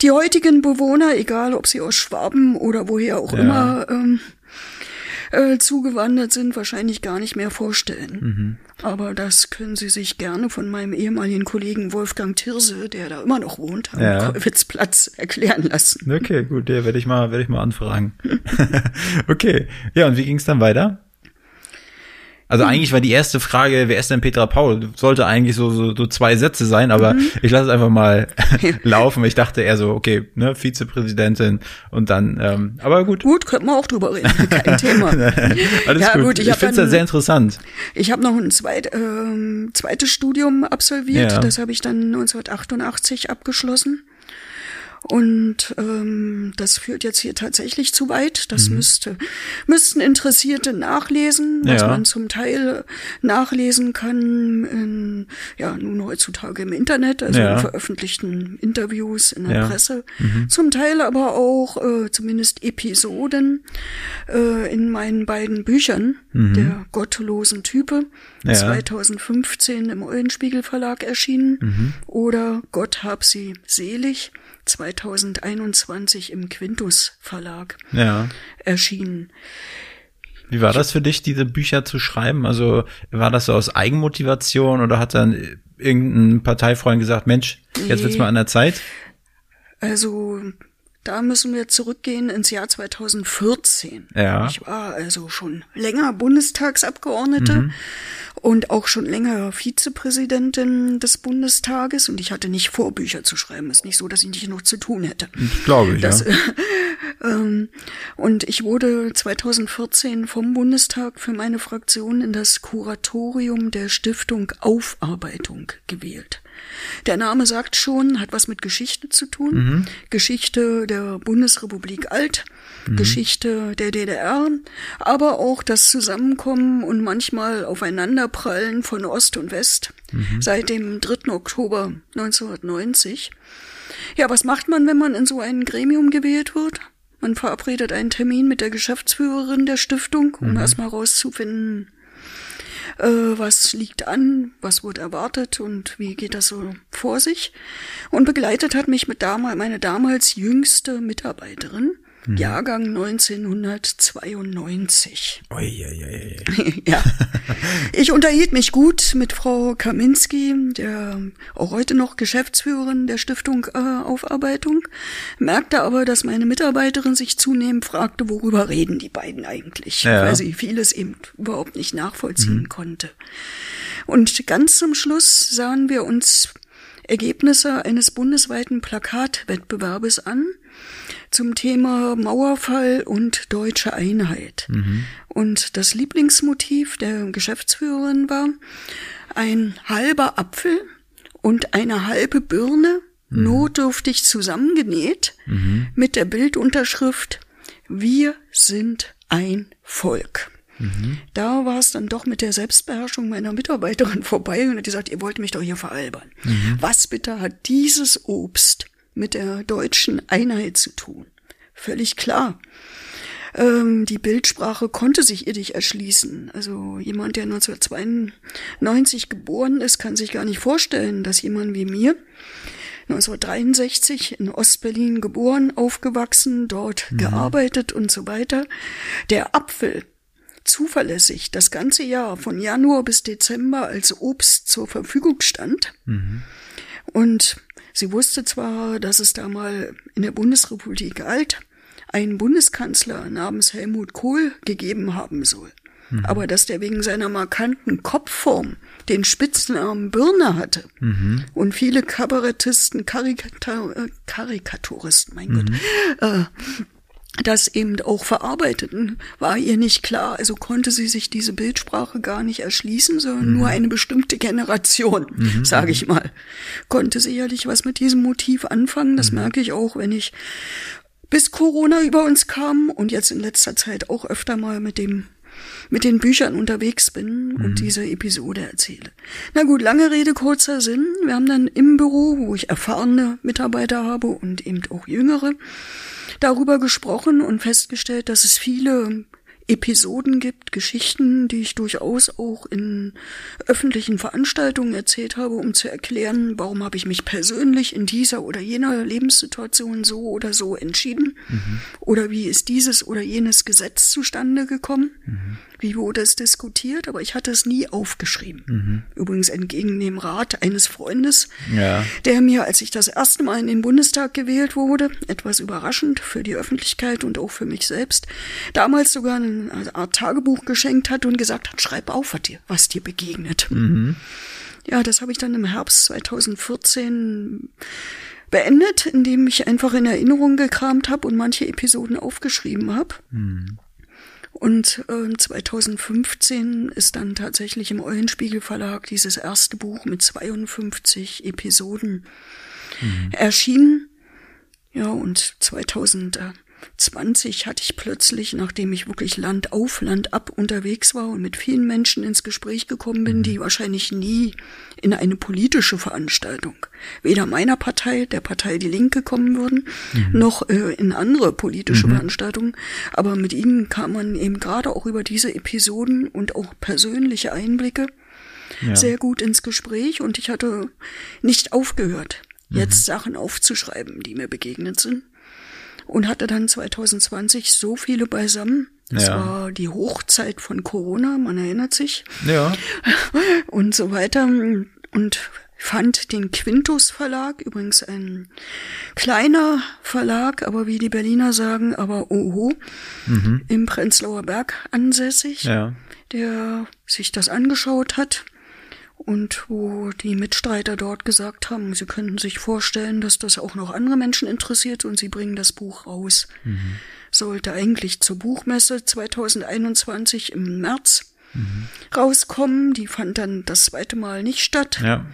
die heutigen Bewohner, egal ob sie aus Schwaben oder woher auch Ja. immer, ähm, äh, zugewandert sind, wahrscheinlich gar nicht mehr vorstellen. Mhm. Aber das können Sie sich gerne von meinem ehemaligen Kollegen Wolfgang Tirse, der da immer noch wohnt, am Ja. Kolwitzplatz, erklären lassen. Okay, gut, der werde ich mal, werde ich mal anfragen. *laughs* okay, ja, und wie ging es dann weiter? Also Hm. eigentlich war die erste Frage, wer ist denn Petra Paul? Sollte eigentlich so, so, so zwei Sätze sein, aber Mhm. ich lasse es einfach mal *laughs* laufen. Ich dachte eher so, okay, ne, Vizepräsidentin und dann, ähm, aber gut. Gut, könnten wir auch drüber reden, *laughs* kein Thema. *laughs* Alles Ja, gut. gut, ich ich finde es sehr interessant. Ich habe noch ein zweit, ähm, zweites Studium absolviert. Ja. Das habe ich dann 1988 abgeschlossen. Und ähm, das führt jetzt hier tatsächlich zu weit. Das müsste, müssten Interessierte nachlesen, was Ja. man zum Teil nachlesen kann, in, ja, nun heutzutage im Internet, also Ja. in veröffentlichten Interviews in der Ja. Presse. Zum Teil aber auch äh, zumindest Episoden äh, in meinen beiden Büchern der gottlosen Type, Ja. 2015 im Eulenspiegel Verlag erschienen oder Gott hab sie selig 2021 im Quintus Verlag Ja. erschienen. Wie war das für dich, diese Bücher zu schreiben? Also war das so aus Eigenmotivation oder hat dann irgendein Parteifreund gesagt, Mensch, jetzt wird's mal an der Zeit? Also da müssen wir zurückgehen ins Jahr 2014. Ja. Ich war also schon länger Bundestagsabgeordnete Mhm. und auch schon länger Vizepräsidentin des Bundestages und ich hatte nicht vor, Bücher zu schreiben. Ist nicht so, dass ich nicht noch zu tun hätte. Glaube ich, Das, ja. *laughs* ähm, und ich wurde 2014 vom Bundestag für meine Fraktion in das Kuratorium der Stiftung Aufarbeitung gewählt. Der Name sagt schon, hat was mit Geschichte zu tun. Geschichte der Bundesrepublik Alt, Geschichte der DDR, aber auch das Zusammenkommen und manchmal Aufeinanderprallen von Ost und West seit dem 3. Oktober 1990. Ja, was macht man, wenn man in so ein Gremium gewählt wird? Man verabredet einen Termin mit der Geschäftsführerin der Stiftung, um erstmal rauszufinden, äh, was liegt an, was wird erwartet? Und wie geht das so vor sich. Und begleitet hat mich mit damal, meine damals jüngste Mitarbeiterin, Jahrgang 1992. Ui, ui, ui, ja. *laughs* Ich unterhielt mich gut mit Frau Kaminski, der auch heute noch Geschäftsführerin der Stiftung äh, Aufarbeitung, merkte aber, dass meine Mitarbeiterin sich zunehmend fragte, worüber reden die beiden eigentlich, Ja. weil sie vieles eben überhaupt nicht nachvollziehen konnte. Und ganz zum Schluss sahen wir uns Ergebnisse eines bundesweiten Plakatwettbewerbes an zum Thema Mauerfall und deutsche Einheit. Und das Lieblingsmotiv der Geschäftsführerin war ein halber Apfel und eine halbe Birne notdürftig zusammengenäht mit der Bildunterschrift Wir sind ein Volk. Da war es dann doch mit der Selbstbeherrschung meiner Mitarbeiterin *laughs* vorbei und hat gesagt, ihr wollt mich doch hier veralbern. Was bitte hat dieses Obst mit der deutschen Einheit zu tun? Völlig klar. Ähm, die Bildsprache konnte sich ihr nicht erschließen. Also jemand, der 1992 geboren ist, kann sich gar nicht vorstellen, dass jemand wie mir 1963 in Ostberlin geboren, aufgewachsen, dort gearbeitet und so weiter, der Apfel zuverlässig das ganze Jahr von Januar bis Dezember als Obst zur Verfügung stand. Und sie wusste zwar, dass es da mal in der Bundesrepublik Alt einen Bundeskanzler namens Helmut Kohl gegeben haben soll. Aber dass der wegen seiner markanten Kopfform den Spitznamen Birne hatte und viele Kabarettisten, Karikata äh, Karikaturisten, mein Gott, äh, das eben auch verarbeiteten, war ihr nicht klar. Also konnte sie sich diese Bildsprache gar nicht erschließen, sondern nur eine bestimmte Generation, sage ich mal, konnte sicherlich was mit diesem Motiv anfangen. Das merke ich auch, wenn ich bis Corona über uns kam und jetzt in letzter Zeit auch öfter mal mit dem mit den Büchern unterwegs bin und diese Episode erzähle. Na gut, lange Rede, kurzer Sinn. Wir haben dann im Büro, wo ich erfahrene Mitarbeiter habe und eben auch jüngere, darüber gesprochen und festgestellt, dass es viele Episoden gibt, Geschichten, die ich durchaus auch in öffentlichen Veranstaltungen erzählt habe, um zu erklären, warum habe ich mich persönlich in dieser oder jener Lebenssituation so oder so entschieden mhm. oder wie ist dieses oder jenes Gesetz zustande gekommen, mhm. Wie wurde es diskutiert, aber ich hatte es nie aufgeschrieben. Mhm. Übrigens entgegen dem Rat eines Freundes, ja. der mir, als ich das erste Mal in den Bundestag gewählt wurde, etwas überraschend für die Öffentlichkeit und auch für mich selbst, damals sogar eine Art Tagebuch geschenkt hat und gesagt hat, schreib auf, was dir, was dir begegnet. Mhm. Ja, das habe ich dann im Herbst 2014 beendet, indem ich einfach in Erinnerung gekramt habe und manche Episoden aufgeschrieben habe. Mhm. Und äh, 2015 ist dann tatsächlich im Eulenspiegel Verlag dieses erste Buch mit 52 Episoden mhm. erschienen. Ja, und 2000 20 hatte ich plötzlich, nachdem ich wirklich Land auf, Land ab unterwegs war und mit vielen Menschen ins Gespräch gekommen bin, die wahrscheinlich nie in eine politische Veranstaltung, weder meiner Partei, der Partei Die Linke kommen würden, mhm. noch äh, in andere politische mhm. Veranstaltungen. Aber mit ihnen kam man eben gerade auch über diese Episoden und auch persönliche Einblicke ja. sehr gut ins Gespräch und ich hatte nicht aufgehört, jetzt mhm. Sachen aufzuschreiben, die mir begegnet sind und hatte dann 2020 so viele beisammen. Das ja. war die Hochzeit von Corona, man erinnert sich. Ja. *laughs* Und so weiter. Und fand den Quintus Verlag, übrigens ein kleiner Verlag, aber wie die Berliner sagen, aber oho, mhm. im Prenzlauer Berg ansässig, ja. der sich das angeschaut hat und wo die Mitstreiter dort gesagt haben, sie könnten sich vorstellen, dass das auch noch andere Menschen interessiert und sie bringen das Buch raus. Mhm. Sollte eigentlich zur Buchmesse 2021 im März mhm. rauskommen. Die fand dann das zweite Mal nicht statt. Ja.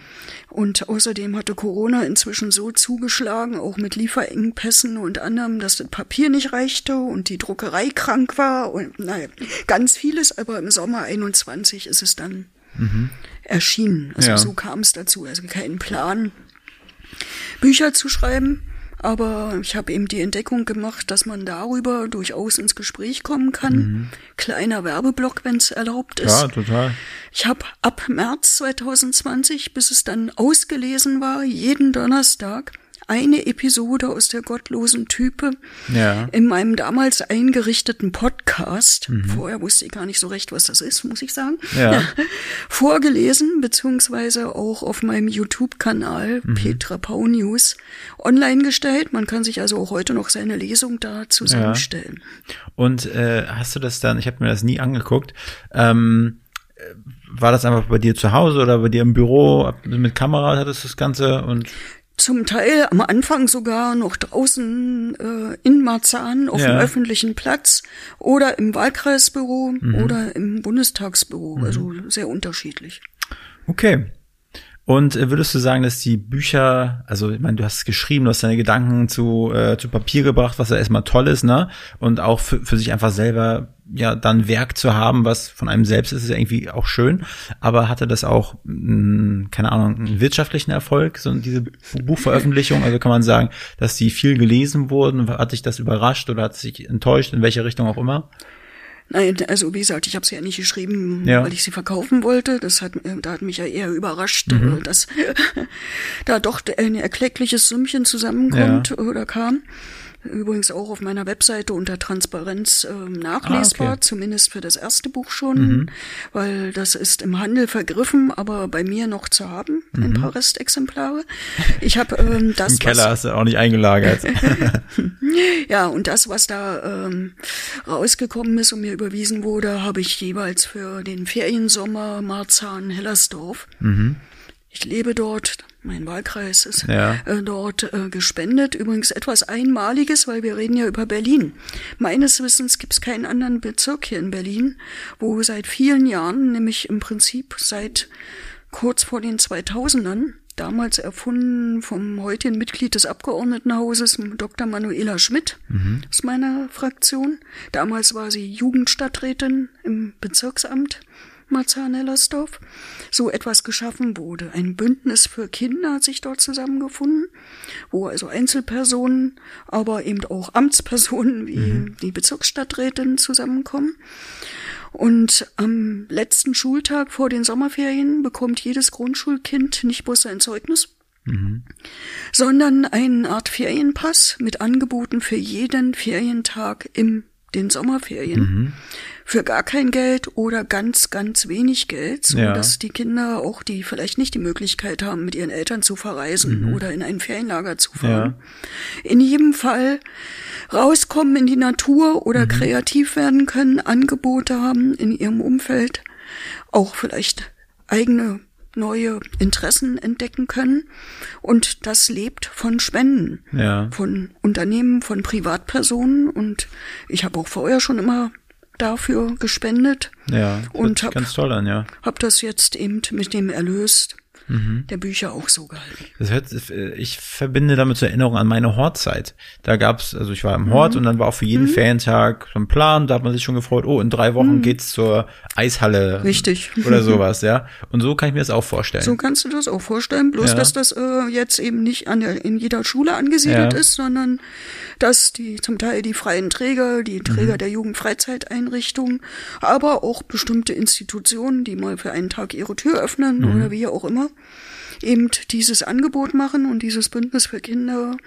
Und außerdem hatte Corona inzwischen so zugeschlagen, auch mit Lieferengpässen und anderem, dass das Papier nicht reichte und die Druckerei krank war und naja, ganz vieles. Aber im Sommer 21 ist es dann mhm. Erschienen. Also ja. so kam es dazu. Also keinen Plan, Bücher zu schreiben. Aber ich habe eben die Entdeckung gemacht, dass man darüber durchaus ins Gespräch kommen kann. Mhm. Kleiner Werbeblock, wenn es erlaubt ist. Ja, total. Ich habe ab März 2020, bis es dann ausgelesen war, jeden Donnerstag eine Episode aus der gottlosen Type ja. in meinem damals eingerichteten Podcast. Mhm. Vorher wusste ich gar nicht so recht, was das ist, muss ich sagen. Ja. *laughs* Vorgelesen, beziehungsweise auch auf meinem YouTube-Kanal mhm. Petra Pau News online gestellt. Man kann sich also auch heute noch seine Lesung da zusammenstellen. Ja. Und äh, hast du das dann, ich habe mir das nie angeguckt, ähm, war das einfach bei dir zu Hause oder bei dir im Büro mit Kamera hattest du das Ganze und zum Teil am Anfang sogar noch draußen äh, in Marzahn auf ja. dem öffentlichen Platz oder im Wahlkreisbüro mhm. oder im Bundestagsbüro. Mhm. Also sehr unterschiedlich. Okay. Und äh, würdest du sagen, dass die Bücher, also ich meine, du hast geschrieben, du hast deine Gedanken zu, äh, zu Papier gebracht, was ja erstmal toll ist, ne? Und auch für, für sich einfach selber ja dann Werk zu haben, was von einem selbst ist, ist ja irgendwie auch schön. Aber hatte das auch, mh, hm, keine Ahnung, einen wirtschaftlichen Erfolg, so diese Buchveröffentlichung? Also kann man sagen, dass die viel gelesen wurden? Hat dich das überrascht oder hat sich enttäuscht, in welche Richtung auch immer? Nein, also wie gesagt, ich habe sie ja nicht geschrieben, ja. weil ich sie verkaufen wollte. Das hat, äh, da hat mich ja eher überrascht, mhm. Äh, dass *laughs* da doch ein erkleckliches Sümmchen zusammenkommt ja. oder kam. Übrigens auch auf meiner Webseite unter Transparenz äh, nachlesbar, ah, okay. zumindest für das erste Buch schon, mhm. weil das ist im Handel vergriffen, aber bei mir noch zu haben, mhm. ein paar Restexemplare. Ich habe ähm, *laughs* das. Im Keller hast du auch nicht eingelagert. *laughs* ja, und das, was da ähm, rausgekommen ist und mir überwiesen wurde, habe ich jeweils für den Feriensommer Marzahn Hellersdorf. Mhm. Ich lebe dort, mein Wahlkreis ist ja. äh, dort äh, gespendet. Übrigens etwas Einmaliges, weil wir reden ja über Berlin. Meines Wissens gibt es keinen anderen Bezirk hier in Berlin, wo seit vielen Jahren, nämlich im Prinzip seit kurz vor den 2000ern, damals erfunden vom heutigen Mitglied des Abgeordnetenhauses, Dr. Manuela Schmidt mhm. aus meiner Fraktion. Damals war sie Jugendstadträtin im Bezirksamt Marzahn-Hellersdorf so etwas geschaffen wurde. Ein Bündnis für Kinder hat sich dort zusammengefunden, wo also Einzelpersonen, aber eben auch Amtspersonen wie mhm. die Bezirksstadträtin zusammenkommen. Und am letzten Schultag vor den Sommerferien bekommt jedes Grundschulkind nicht bloß sein Zeugnis, Mhm. sondern eine Art Ferienpass mit Angeboten für jeden Ferientag im den Sommerferien. Mhm für gar kein Geld oder ganz, ganz wenig Geld, so ja. dass die Kinder auch, die vielleicht nicht die Möglichkeit haben, mit ihren Eltern zu verreisen mhm. oder in ein Ferienlager zu fahren, ja. in jedem Fall rauskommen in die Natur oder mhm. kreativ werden können, Angebote haben in ihrem Umfeld, auch vielleicht eigene neue Interessen entdecken können. Und das lebt von Spenden, ja. von Unternehmen, von Privatpersonen. Und ich habe auch vorher schon immer dafür gespendet. Ja, und hab, ganz toll an, ja. Hab das jetzt eben mit dem Erlös mhm. der Bücher auch so gehalten. Das hört, ich verbinde damit zur Erinnerung an meine Hortzeit. Da gab's, also ich war im Hort mhm. und dann war auch für jeden mhm. Ferientag so ein Plan, da hat man sich schon gefreut, oh, in drei Wochen mhm. geht's zur Eishalle. Richtig. Oder sowas, ja. Und so kann ich mir das auch vorstellen. So kannst du das auch vorstellen, bloß ja. dass das äh, jetzt eben nicht an der, in jeder Schule angesiedelt ja. ist, sondern dass die zum Teil die freien Träger, die Träger mhm. der Jugendfreizeiteinrichtungen, aber auch bestimmte Institutionen, die mal für einen Tag ihre Tür öffnen mhm. oder wie auch immer, eben dieses Angebot machen und dieses Bündnis für Kinder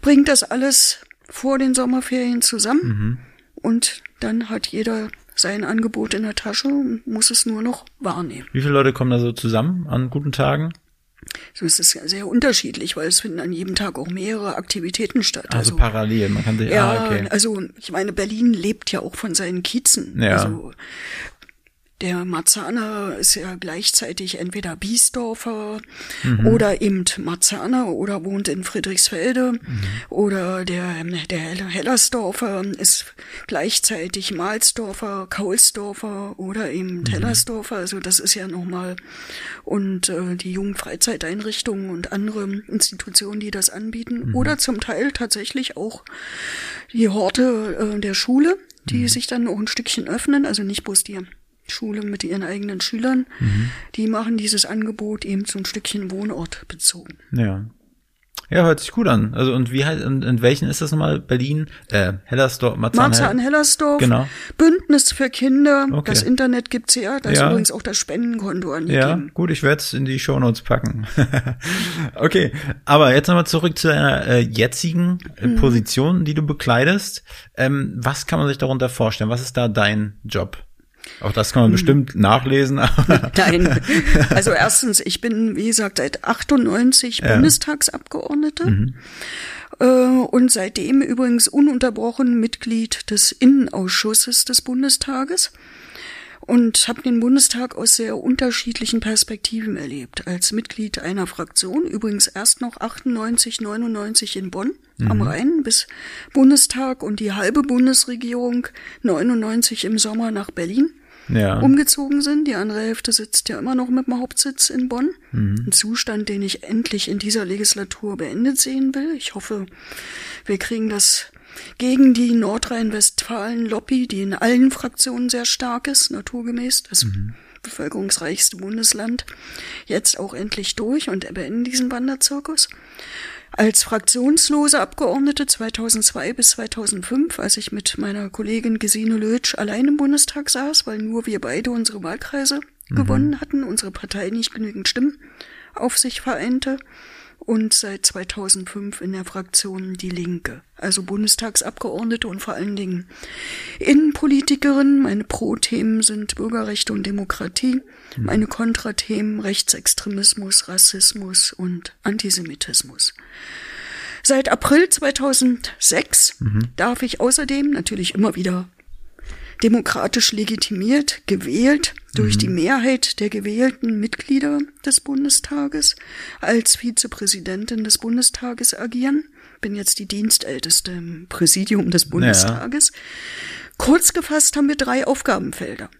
bringt das alles vor den Sommerferien zusammen mhm. und dann hat jeder sein Angebot in der Tasche und muss es nur noch wahrnehmen. Wie viele Leute kommen da so zusammen an guten Tagen? So ist es sehr unterschiedlich, weil es finden an jedem Tag auch mehrere Aktivitäten statt. Also, also parallel, man kann sich, ja, ah, okay. also ich meine, Berlin lebt ja auch von seinen Kiezen. Ja. Also der Marzahner ist ja gleichzeitig entweder Biesdorfer mhm. oder eben Marzahner oder wohnt in Friedrichsfelde mhm. oder der, der Hellersdorfer ist gleichzeitig Malsdorfer, Kaulsdorfer oder eben mhm. Hellersdorfer. Also das ist ja nochmal und äh, die Jugendfreizeiteinrichtungen und andere Institutionen, die das anbieten mhm. oder zum Teil tatsächlich auch die Horte äh, der Schule, die mhm. sich dann auch ein Stückchen öffnen, also nicht bloß die Schule mit ihren eigenen Schülern. Mhm. Die machen dieses Angebot eben so ein Stückchen Wohnort bezogen. Ja. Ja, hört sich gut an. Also und wie halt, und in welchen ist das nochmal? Berlin, äh, Hellersdorf, Marzahn, Marzahn Hellersdorf. Genau. Bündnis für Kinder. Okay. Das Internet gibt's ja. Da ist ja. übrigens auch das Spendenkonto angegeben. Ja, gut, ich werde es in die Shownotes packen. *laughs* okay, aber jetzt nochmal zurück zu deiner äh, jetzigen äh, mhm. Position, die du bekleidest. Ähm, was kann man sich darunter vorstellen? Was ist da dein Job? Auch das kann man hm. bestimmt nachlesen. *laughs* *laughs* Nein. Also erstens, ich bin, wie gesagt, seit 98 ja. Bundestagsabgeordnete. Mhm. Äh, und seitdem übrigens ununterbrochen Mitglied des Innenausschusses des Bundestages und habe den Bundestag aus sehr unterschiedlichen Perspektiven erlebt. Als Mitglied einer Fraktion, übrigens erst noch 98, 99 in Bonn mhm. am Rhein bis Bundestag und die halbe Bundesregierung 99 im Sommer nach Berlin ja. umgezogen sind. Die andere Hälfte sitzt ja immer noch mit dem Hauptsitz in Bonn. Mhm. Ein Zustand, den ich endlich in dieser Legislatur beendet sehen will. Ich hoffe, wir kriegen das gegen die Nordrhein-Westfalen-Lobby, die in allen Fraktionen sehr stark ist, naturgemäß, das mhm. bevölkerungsreichste Bundesland, jetzt auch endlich durch und beenden diesen Wanderzirkus. Als fraktionslose Abgeordnete 2002 bis 2005, als ich mit meiner Kollegin Gesine Lötsch allein im Bundestag saß, weil nur wir beide unsere Wahlkreise mhm. gewonnen hatten, unsere Partei nicht genügend Stimmen auf sich vereinte, und seit 2005 in der Fraktion Die Linke, also Bundestagsabgeordnete und vor allen Dingen Innenpolitikerin. Meine Pro-Themen sind Bürgerrechte und Demokratie, mhm. meine Kontrathemen Rechtsextremismus, Rassismus und Antisemitismus. Seit April 2006 mhm. darf ich außerdem natürlich immer wieder demokratisch legitimiert, gewählt durch mhm. die Mehrheit der gewählten Mitglieder des Bundestages als Vizepräsidentin des Bundestages agieren. Bin jetzt die Dienstälteste im Präsidium des Bundestages. Ja. Kurz gefasst haben wir drei Aufgabenfelder.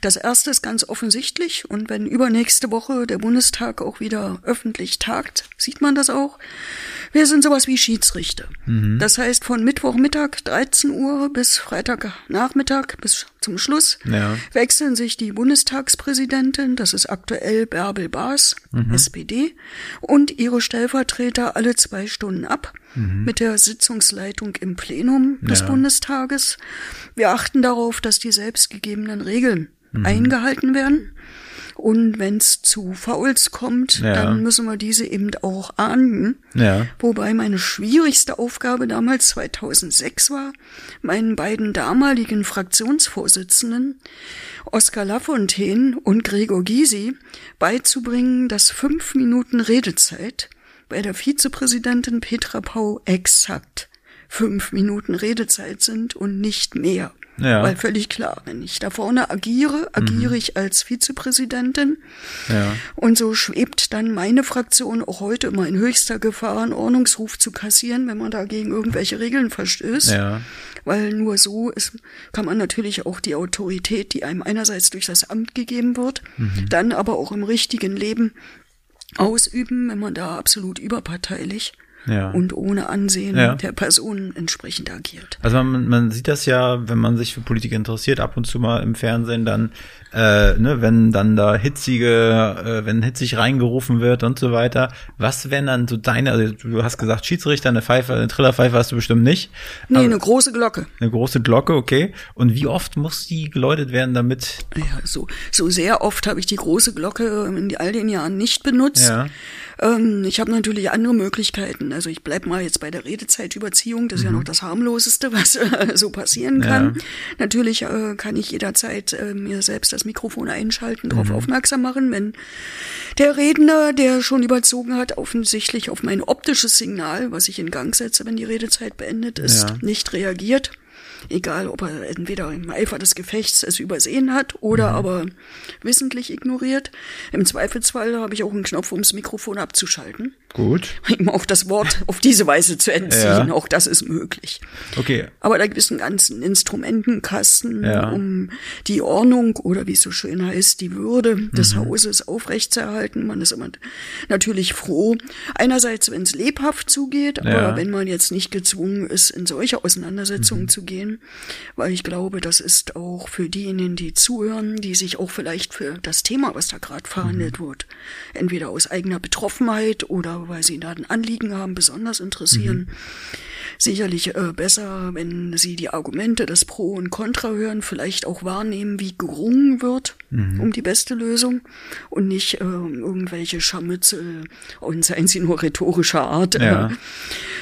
Das erste ist ganz offensichtlich und wenn übernächste Woche der Bundestag auch wieder öffentlich tagt, sieht man das auch. Wir sind sowas wie Schiedsrichter. Das heißt, von Mittwochmittag 13 Uhr bis Freitagnachmittag bis zum Schluss Ja. wechseln sich die Bundestagspräsidentin, das ist aktuell Bärbel Baas, SPD, und ihre Stellvertreter alle zwei Stunden ab mit der Sitzungsleitung im Plenum des Ja. Bundestages. Wir achten darauf, dass die selbstgegebenen Regeln eingehalten werden. Und wenn es zu Fouls kommt, Ja. dann müssen wir diese eben auch ahnden. Ja. Wobei meine schwierigste Aufgabe damals 2006 war, meinen beiden damaligen Fraktionsvorsitzenden, Oskar Lafontaine und Gregor Gysi, beizubringen, dass fünf Minuten Redezeit bei der Vizepräsidentin Petra Pau exakt fünf Minuten Redezeit sind und nicht mehr. Ja. Weil völlig klar, wenn ich da vorne agiere, agiere ich als Vizepräsidentin. Ja. Und so schwebt dann meine Fraktion auch heute immer in höchster Gefahr, einen Ordnungsruf zu kassieren, wenn man da gegen irgendwelche Regeln verstößt. Ja. Weil nur so ist, kann man natürlich auch die Autorität, die einem einerseits durch das Amt gegeben wird, Mhm. dann aber auch im richtigen Leben ausüben, wenn man da absolut überparteilich Ja. und ohne Ansehen Ja. der Person entsprechend agiert. Also man, man sieht das ja, wenn man sich für Politik interessiert, ab und zu mal im Fernsehen dann, äh, ne, wenn dann da hitzige, äh, wenn hitzig reingerufen wird und so weiter. Was wären dann so deine, also du hast gesagt Schiedsrichter, eine Pfeife, eine Trillerpfeife hast du bestimmt nicht. Nee, Aber eine große Glocke. eine große Glocke, okay. Und wie oft muss die geläutet werden, damit, Ja, so, so sehr oft habe ich die große Glocke in all den Jahren nicht benutzt. Ja. Ähm, ich habe natürlich andere Möglichkeiten. Also ich bleib mal jetzt bei der Redezeitüberziehung. Das ist ja noch das harmloseste, *laughs* was äh, so passieren kann. Mhm. Ja. Natürlich äh, kann ich jederzeit äh, mir selbst das Mikrofon einschalten, darauf aufmerksam machen, wenn der Redner, der schon überzogen hat, offensichtlich auf mein optisches Signal, was ich in Gang setze, wenn die Redezeit beendet ist, Ja. nicht reagiert. Egal, ob er entweder im Eifer des Gefechts es übersehen hat oder aber wissentlich ignoriert. Im Zweifelsfall habe ich auch einen Knopf, um das Mikrofon abzuschalten. Gut. Ihm auch das Wort auf diese Weise zu entziehen. Ja. Auch das ist möglich. Okay. Aber da gibt es einen ganzen Instrumentenkasten, Ja. um die Ordnung oder wie es so schön heißt, die Würde des Mhm. Hauses aufrechtzuerhalten. Man ist immer natürlich froh. Einerseits, wenn es lebhaft zugeht, aber Ja. wenn man jetzt nicht gezwungen ist, in solche Auseinandersetzungen Mhm. zu gehen, weil ich glaube, das ist auch für diejenigen, die zuhören, die sich auch vielleicht für das Thema, was da gerade verhandelt Mhm. wird, entweder aus eigener Betroffenheit oder weil sie da ein Anliegen haben, besonders interessieren Mhm. sicherlich äh, besser, wenn Sie die Argumente, das Pro und Contra hören, vielleicht auch wahrnehmen, wie gerungen wird Mhm. um die beste Lösung und nicht äh, irgendwelche Scharmützel und seien sie nur rhetorischer Art, Ja.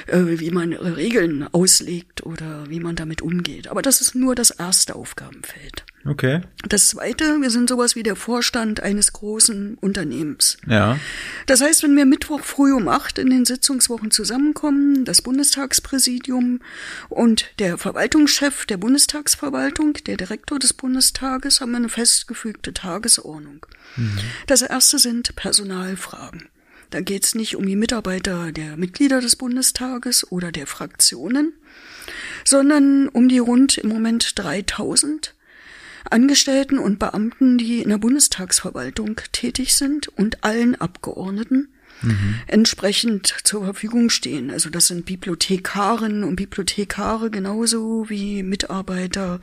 äh, äh, wie man äh, Regeln auslegt oder wie man damit umgeht. Aber das ist nur das erste Aufgabenfeld. Okay. Das zweite, wir sind sowas wie der Vorstand eines großen Unternehmens. Ja. Das heißt, wenn wir Mittwoch früh um acht in den Sitzungswochen zusammenkommen, das Bundestagspräsidium und der Verwaltungschef der Bundestagsverwaltung, der Direktor des Bundestages, haben wir eine festgefügte Tagesordnung. Das erste sind Personalfragen. Da geht es nicht um die Mitarbeiter der Mitglieder des Bundestages oder der Fraktionen, sondern um die rund im Moment 3000 Angestellten und Beamten, die in der Bundestagsverwaltung tätig sind und allen Abgeordneten entsprechend zur Verfügung stehen. Also das sind Bibliothekarinnen und Bibliothekare genauso wie Mitarbeiter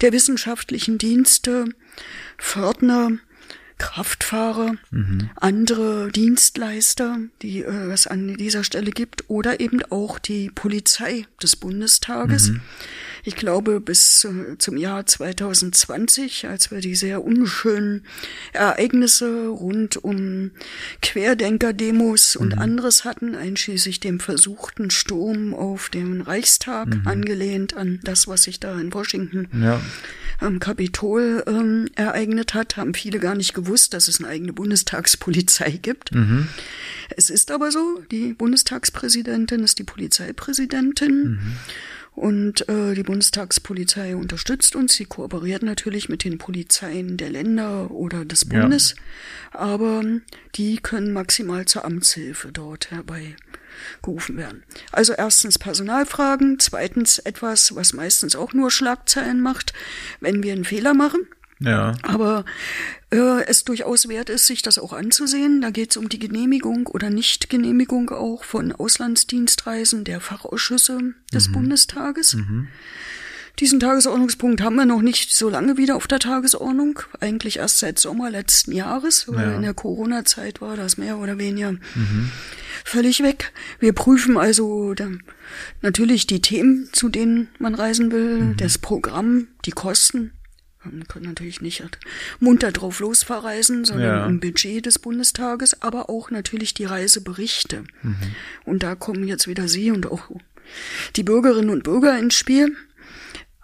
der wissenschaftlichen Dienste, Pförtner, Kraftfahrer, andere Dienstleister, die äh, es an dieser Stelle gibt, oder eben auch die Polizei des Bundestages. Ich glaube, bis äh, zum Jahr 2020, als wir die sehr unschönen Ereignisse rund um Querdenker-Demos und anderes hatten, einschließlich dem versuchten Sturm auf den Reichstag, angelehnt an das, was sich da in Washington Ja. am Kapitol ähm, ereignet hat, haben viele gar nicht gewusst, dass es eine eigene Bundestagspolizei gibt. Es ist aber so, die Bundestagspräsidentin ist die Polizeipräsidentin. Und äh, die Bundestagspolizei unterstützt uns. Sie kooperiert natürlich mit den Polizeien der Länder oder des Ja. Bundes. Aber die können maximal zur Amtshilfe dort herbeigerufen werden. Also erstens Personalfragen, zweitens etwas, was meistens auch nur Schlagzeilen macht, wenn wir einen Fehler machen. Ja. Aber äh, es durchaus wert ist, sich das auch anzusehen. Da geht es um die Genehmigung oder Nichtgenehmigung auch von Auslandsdienstreisen der Fachausschüsse des Mhm. Bundestages. Diesen Tagesordnungspunkt haben wir noch nicht so lange wieder auf der Tagesordnung. Eigentlich erst seit Sommer letzten Jahres. weil Ja. In der Corona-Zeit war das mehr oder weniger völlig weg. Wir prüfen also da, natürlich die Themen, zu denen man reisen will, das Programm, die Kosten. Man kann natürlich nicht munter drauf losverreisen, sondern Ja. im Budget des Bundestages, aber auch natürlich die Reiseberichte. Und da kommen jetzt wieder Sie und auch die Bürgerinnen und Bürger ins Spiel.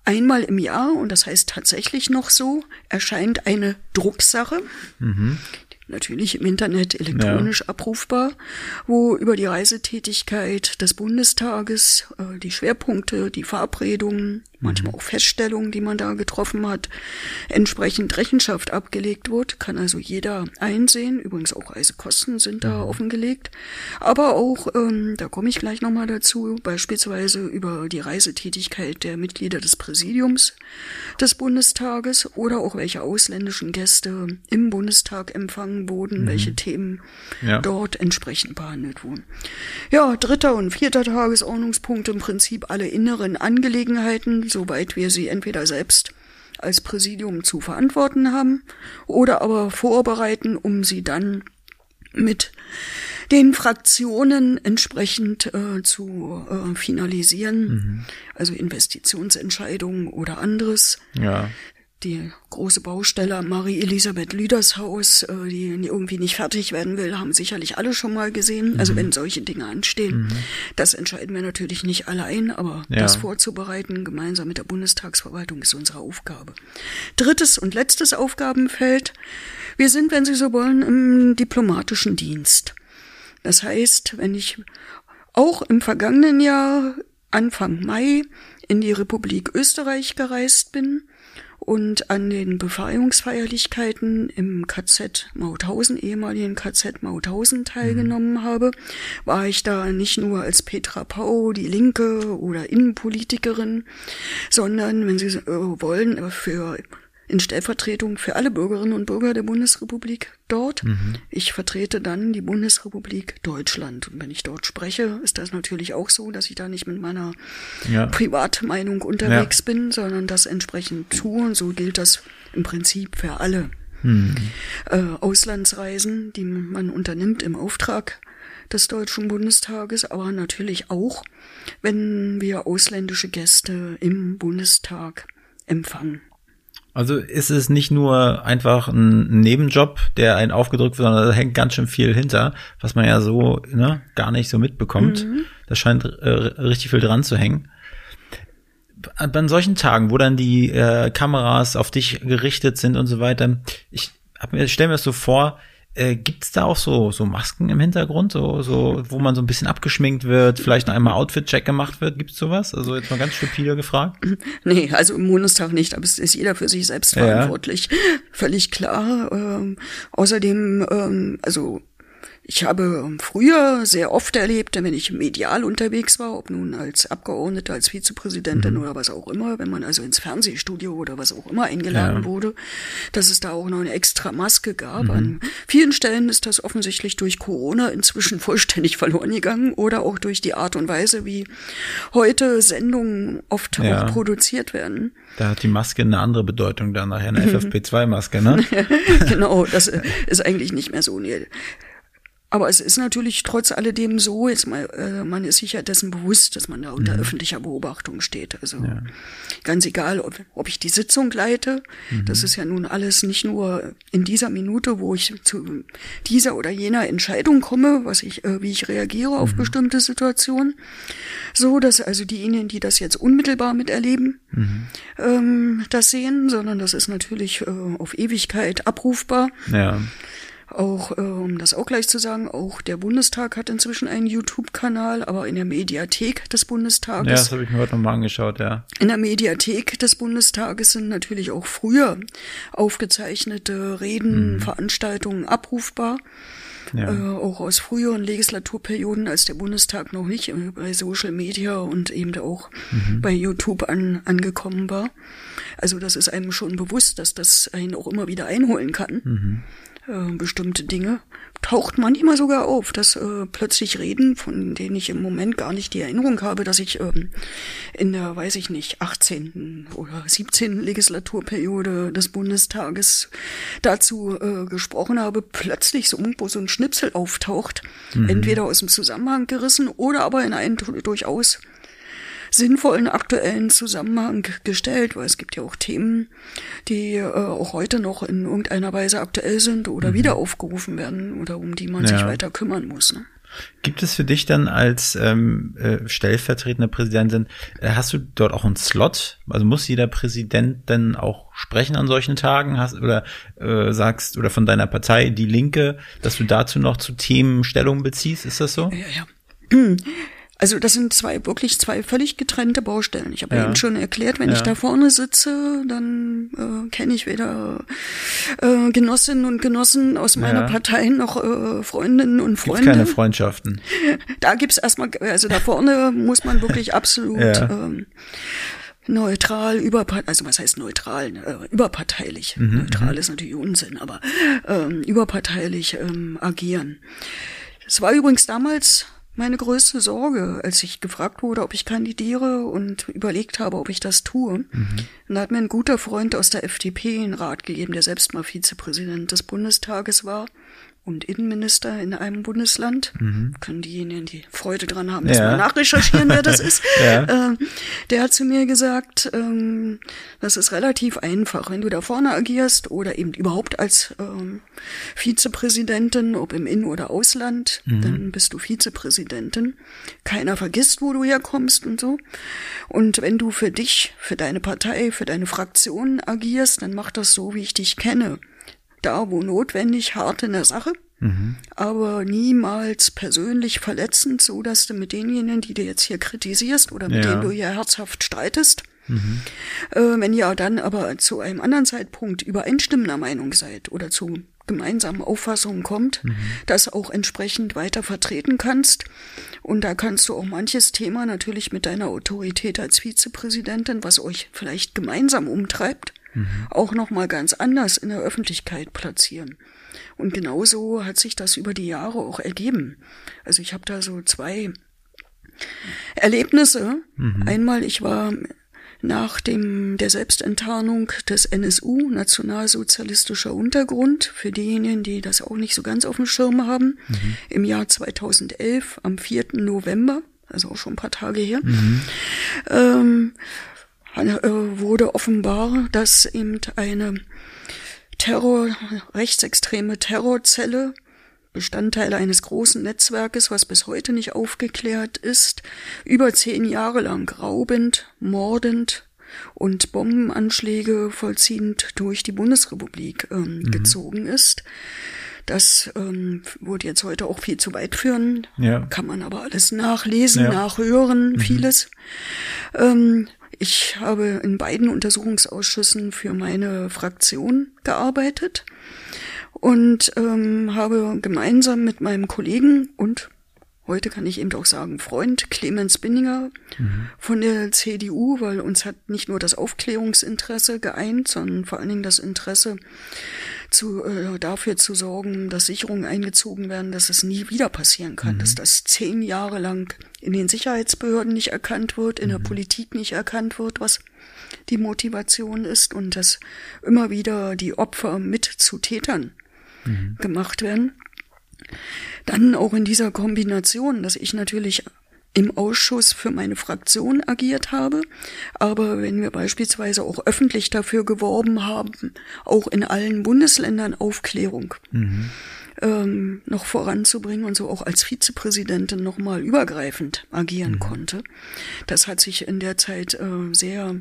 Einmal im Jahr, und das heißt tatsächlich noch so, erscheint eine Drucksache, natürlich im Internet elektronisch abrufbar, wo über die Reisetätigkeit des Bundestages, äh, die Schwerpunkte, die Verabredungen, manchmal auch Feststellungen, die man da getroffen hat, entsprechend Rechenschaft abgelegt wird. Kann also jeder einsehen. Übrigens auch Reisekosten sind da offengelegt. Aber auch, ähm, da komme ich gleich nochmal dazu, beispielsweise über die Reisetätigkeit der Mitglieder des Präsidiums des Bundestages oder auch welche ausländischen Gäste im Bundestag empfangen wurden, welche Themen Ja. dort entsprechend behandelt wurden. Ja, dritter und vierter Tagesordnungspunkt im Prinzip alle inneren Angelegenheiten, soweit wir sie entweder selbst als Präsidium zu verantworten haben oder aber vorbereiten, um sie dann mit den Fraktionen entsprechend äh, zu äh, finalisieren, also Investitionsentscheidungen oder anderes. Ja. Die große Baustelle am Marie-Elisabeth Lüders Haus, äh, die irgendwie nicht fertig werden will, haben sicherlich alle schon mal gesehen. Also wenn solche Dinge anstehen, das entscheiden wir natürlich nicht allein, aber Ja. das vorzubereiten, gemeinsam mit der Bundestagsverwaltung, ist unsere Aufgabe. Drittes und letztes Aufgabenfeld. Wir sind, wenn Sie so wollen, im diplomatischen Dienst. Das heißt, wenn ich auch im vergangenen Jahr, Anfang Mai, in die Republik Österreich gereist bin und an den Befreiungsfeierlichkeiten im KZ Mauthausen, ehemaligen KZ Mauthausen teilgenommen habe, war ich da nicht nur als Petra Pau, die Linke oder Innenpolitikerin, sondern, wenn Sie wollen, für in Stellvertretung für alle Bürgerinnen und Bürger der Bundesrepublik dort. Ich vertrete dann die Bundesrepublik Deutschland. Und wenn ich dort spreche, ist das natürlich auch so, dass ich da nicht mit meiner Ja. Privatmeinung unterwegs bin, sondern das entsprechend tue. Und so gilt das im Prinzip für alle äh, Auslandsreisen, die man unternimmt im Auftrag des Deutschen Bundestages, aber natürlich auch, wenn wir ausländische Gäste im Bundestag empfangen. Also ist es nicht nur einfach ein Nebenjob, der einen aufgedrückt wird, sondern da hängt ganz schön viel hinter, was man ja so ne, gar nicht so mitbekommt. Da scheint äh, richtig viel dran zu hängen. An solchen Tagen, wo dann die äh, Kameras auf dich gerichtet sind und so weiter, ich hab mir, stell mir das so vor, äh, gibt's da auch so so Masken im Hintergrund, so so, wo man so ein bisschen abgeschminkt wird, vielleicht noch einmal Outfit-Check gemacht wird, gibt's sowas? Also jetzt mal ganz stupide gefragt. *laughs* Nee, also im Bundestag nicht, aber es ist jeder für sich selbst Ja. verantwortlich. Völlig klar. Ähm, außerdem, ähm, also ich habe ähm, früher sehr oft erlebt, wenn ich medial unterwegs war, ob nun als Abgeordnete, als Vizepräsidentin Mhm. oder was auch immer, wenn man also ins Fernsehstudio oder was auch immer eingeladen Ja. wurde, dass es da auch noch eine extra Maske gab. Mhm. An vielen Stellen ist das offensichtlich durch Corona inzwischen *laughs* vollständig verloren gegangen oder auch durch die Art und Weise, wie heute Sendungen oft Ja. auch produziert werden. Da hat die Maske eine andere Bedeutung dann nachher, eine *laughs* FFP2-Maske, ne? *laughs* genau, das äh, ist eigentlich nicht mehr so. Nee. Aber es ist natürlich trotz alledem so, jetzt mal, äh, man ist sich ja dessen bewusst, dass man da unter öffentlicher Beobachtung steht. Also ganz egal, ob, ob ich die Sitzung leite, das ist ja nun alles nicht nur in dieser Minute, wo ich zu dieser oder jener Entscheidung komme, was ich, äh, wie ich reagiere auf bestimmte Situationen, so dass also diejenigen, die das jetzt unmittelbar miterleben, ähm, das sehen, sondern das ist natürlich äh, auf Ewigkeit abrufbar. Ja. Auch, äh, um das auch gleich zu sagen, auch der Bundestag hat inzwischen einen YouTube-Kanal, aber in der Mediathek des Ja, Bundestages. das habe ich mir heute nochmal angeschaut, ja. In der Mediathek des Bundestages sind natürlich auch früher aufgezeichnete Reden, Veranstaltungen abrufbar. ja. äh, auch aus früheren Legislaturperioden, als der Bundestag noch nicht bei Social Media und eben auch mhm. bei YouTube an, angekommen war. Also das ist einem schon bewusst, dass das einen auch immer wieder einholen kann. Mhm. Äh, bestimmte Dinge taucht manchmal sogar auf, dass äh, plötzlich Reden, von denen ich im Moment gar nicht die Erinnerung habe, dass ich ähm, in der, weiß ich nicht, 18. oder 17. Legislaturperiode des Bundestages dazu äh, gesprochen habe, plötzlich so irgendwo so ein Schnipsel auftaucht, mhm. entweder aus dem Zusammenhang gerissen oder aber in einen durchaus sinnvollen aktuellen Zusammenhang gestellt, weil es gibt ja auch Themen, die äh, auch heute noch in irgendeiner Weise aktuell sind oder mhm. wieder aufgerufen werden oder um die man ja. sich weiter kümmern muss. Ne? Gibt es für dich dann als ähm, äh, stellvertretende Präsidentin, äh, hast du dort auch einen Slot? Also muss jeder Präsident denn auch sprechen an solchen Tagen? Hast oder äh, sagst oder von deiner Partei die Linke, dass du dazu noch zu Themen Stellung beziehst? Ist das so? Ja, ja. Also das sind zwei wirklich zwei völlig getrennte Baustellen. Ich habe ja. eben schon erklärt, wenn ja. ich da vorne sitze, dann äh, kenne ich weder äh, Genossinnen und Genossen aus meiner ja. Partei noch äh, Freundinnen und Freunde. Gibt's keine Freundschaften. *laughs* Da gibt's erstmal, also da vorne muss man wirklich absolut ähm, neutral, überparteilich, also was heißt neutral, äh, überparteilich. Mhm, neutral mhm. ist natürlich Unsinn, aber ähm, überparteilich ähm, agieren. Es war übrigens damals meine größte Sorge, als ich gefragt wurde, ob ich kandidiere und überlegt habe, ob ich das tue. Mhm. Und da hat mir ein guter Freund aus der FDP einen Rat gegeben, der selbst mal Vizepräsident des Bundestages war und Innenminister in einem Bundesland. Mhm. Können diejenigen, die Freude dran haben, ja. mal nachrecherchieren, wer das ist. *laughs* ja. äh, der hat zu mir gesagt, ähm, das ist relativ einfach. Wenn du da vorne agierst oder eben überhaupt als ähm, Vizepräsidentin, ob im In- oder Ausland, mhm. dann bist du Vizepräsidentin. Keiner vergisst, wo du herkommst und so. Und wenn du für dich, für deine Partei, für deine Fraktion agierst, dann mach das so, wie ich dich kenne da wo notwendig, hart in der Sache, mhm. aber niemals persönlich verletzend, so dass du mit denjenigen, die du jetzt hier kritisierst oder mit ja. denen du hier herzhaft streitest, mhm. äh, wenn ihr dann aber zu einem anderen Zeitpunkt übereinstimmender Meinung seid oder zu gemeinsamen Auffassungen kommt, mhm. das auch entsprechend weiter vertreten kannst. Und da kannst du auch manches Thema natürlich mit deiner Autorität als Vizepräsidentin, was euch vielleicht gemeinsam umtreibt, mhm. auch nochmal ganz anders in der Öffentlichkeit platzieren. Und genauso hat sich das über die Jahre auch ergeben. Also ich habe da so zwei Erlebnisse. Mhm. Einmal, ich war nach dem, der Selbstenttarnung des NSU, Nationalsozialistischer Untergrund, für diejenigen, die das auch nicht so ganz auf dem Schirm haben, mhm. im Jahr 2011, am 4. November, also auch schon ein paar Tage her, mhm. ähm, äh, wurde offenbar, dass eben eine Terror, rechtsextreme Terrorzelle, Bestandteil eines großen Netzwerkes, was bis heute nicht aufgeklärt ist, über zehn Jahre lang raubend, mordend und Bombenanschläge vollziehend durch die Bundesrepublik ähm, mhm. gezogen ist. Das ähm, würde jetzt heute auch viel zu weit führen. Ja. Kann man aber alles nachlesen, ja. nachhören, mhm. vieles. Ähm, ich habe in beiden Untersuchungsausschüssen für meine Fraktion gearbeitet und ähm, habe gemeinsam mit meinem Kollegen und heute kann ich eben auch sagen Freund Clemens Binninger mhm. von der CDU, weil uns hat nicht nur das Aufklärungsinteresse geeint, sondern vor allen Dingen das Interesse zu, äh, dafür zu sorgen, dass Sicherungen eingezogen werden, dass es nie wieder passieren kann, mhm. dass das zehn Jahre lang in den Sicherheitsbehörden nicht erkannt wird, in mhm. der Politik nicht erkannt wird, was die Motivation ist und dass immer wieder die Opfer mit zu Tätern mhm. gemacht werden. Dann auch in dieser Kombination, dass ich natürlich im Ausschuss für meine Fraktion agiert habe. Aber wenn wir beispielsweise auch öffentlich dafür geworben haben, auch in allen Bundesländern Aufklärung mhm. ähm, noch voranzubringen und so auch als Vizepräsidentin nochmal übergreifend agieren mhm. konnte, das hat sich in der Zeit äh, sehr,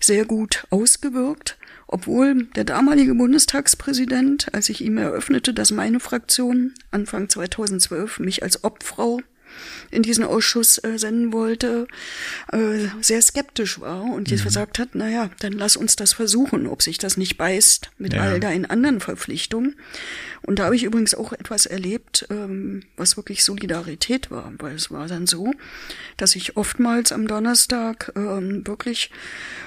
sehr gut ausgewirkt. Obwohl der damalige Bundestagspräsident, als ich ihm eröffnete, dass meine Fraktion Anfang 2012 mich als Obfrau in diesen Ausschuss äh, senden wollte, äh, sehr skeptisch war und jetzt mhm. gesagt hat, naja, dann lass uns das versuchen, ob sich das nicht beißt mit ja. all deinen anderen Verpflichtungen. Und da habe ich übrigens auch etwas erlebt, ähm, was wirklich Solidarität war, weil es war dann so, dass ich oftmals am Donnerstag ähm, wirklich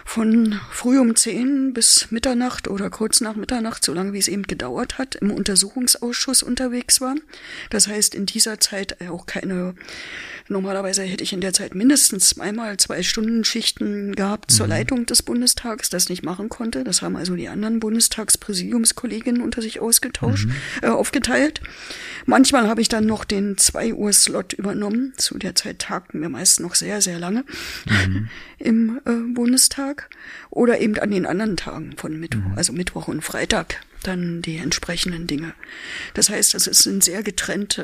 von früh um zehn bis Mitternacht oder kurz nach Mitternacht, so lange wie es eben gedauert hat, im Untersuchungsausschuss unterwegs war. Das heißt, in dieser Zeit auch keine Normalerweise hätte ich in der Zeit mindestens zweimal zwei Stunden Schichten gehabt zur mhm. Leitung des Bundestags, das nicht machen konnte. Das haben also die anderen Bundestagspräsidiumskolleginnen unter sich ausgetauscht, mhm. äh, aufgeteilt. Manchmal habe ich dann noch den zwei Uhr Slot übernommen. Zu der Zeit tagten wir meist noch sehr, sehr lange mhm. *laughs* im äh, Bundestag oder eben an den anderen Tagen von Mittwoch, mhm. also Mittwoch und Freitag dann die entsprechenden Dinge. Das heißt, es sind sehr getrennt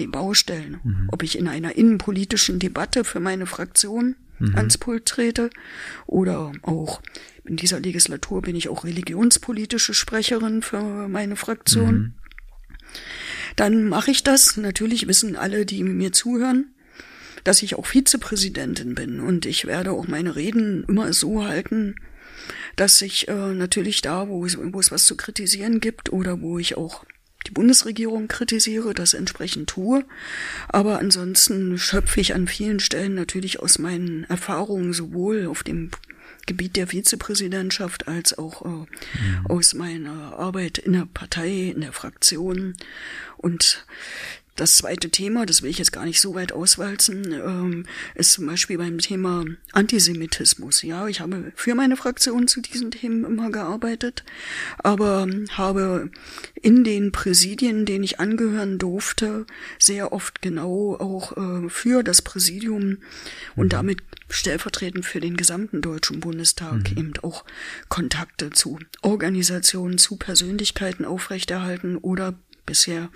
die Baustellen. Mhm. Ob ich in einer innenpolitischen Debatte für meine Fraktion mhm. ans Pult trete oder auch in dieser Legislatur bin ich auch religionspolitische Sprecherin für meine Fraktion. Mhm. Dann mache ich das. Natürlich wissen alle, die mir zuhören, dass ich auch Vizepräsidentin bin und ich werde auch meine Reden immer so halten, dass ich äh, natürlich da, wo es, wo es was zu kritisieren gibt oder wo ich auch die Bundesregierung kritisiere, das entsprechend tue. Aber ansonsten schöpfe ich an vielen Stellen natürlich aus meinen Erfahrungen sowohl auf dem Gebiet der Vizepräsidentschaft als auch äh, mhm. aus meiner Arbeit in der Partei, in der Fraktion. Und das zweite Thema, das will ich jetzt gar nicht so weit auswalzen, ähm, ist zum Beispiel beim Thema Antisemitismus. Ja, ich habe für meine Fraktion zu diesen Themen immer gearbeitet, aber habe in den Präsidien, denen ich angehören durfte, sehr oft genau auch äh, für das Präsidium und mhm. damit stellvertretend für den gesamten Deutschen Bundestag mhm. eben auch Kontakte zu Organisationen, zu Persönlichkeiten aufrechterhalten oder bisher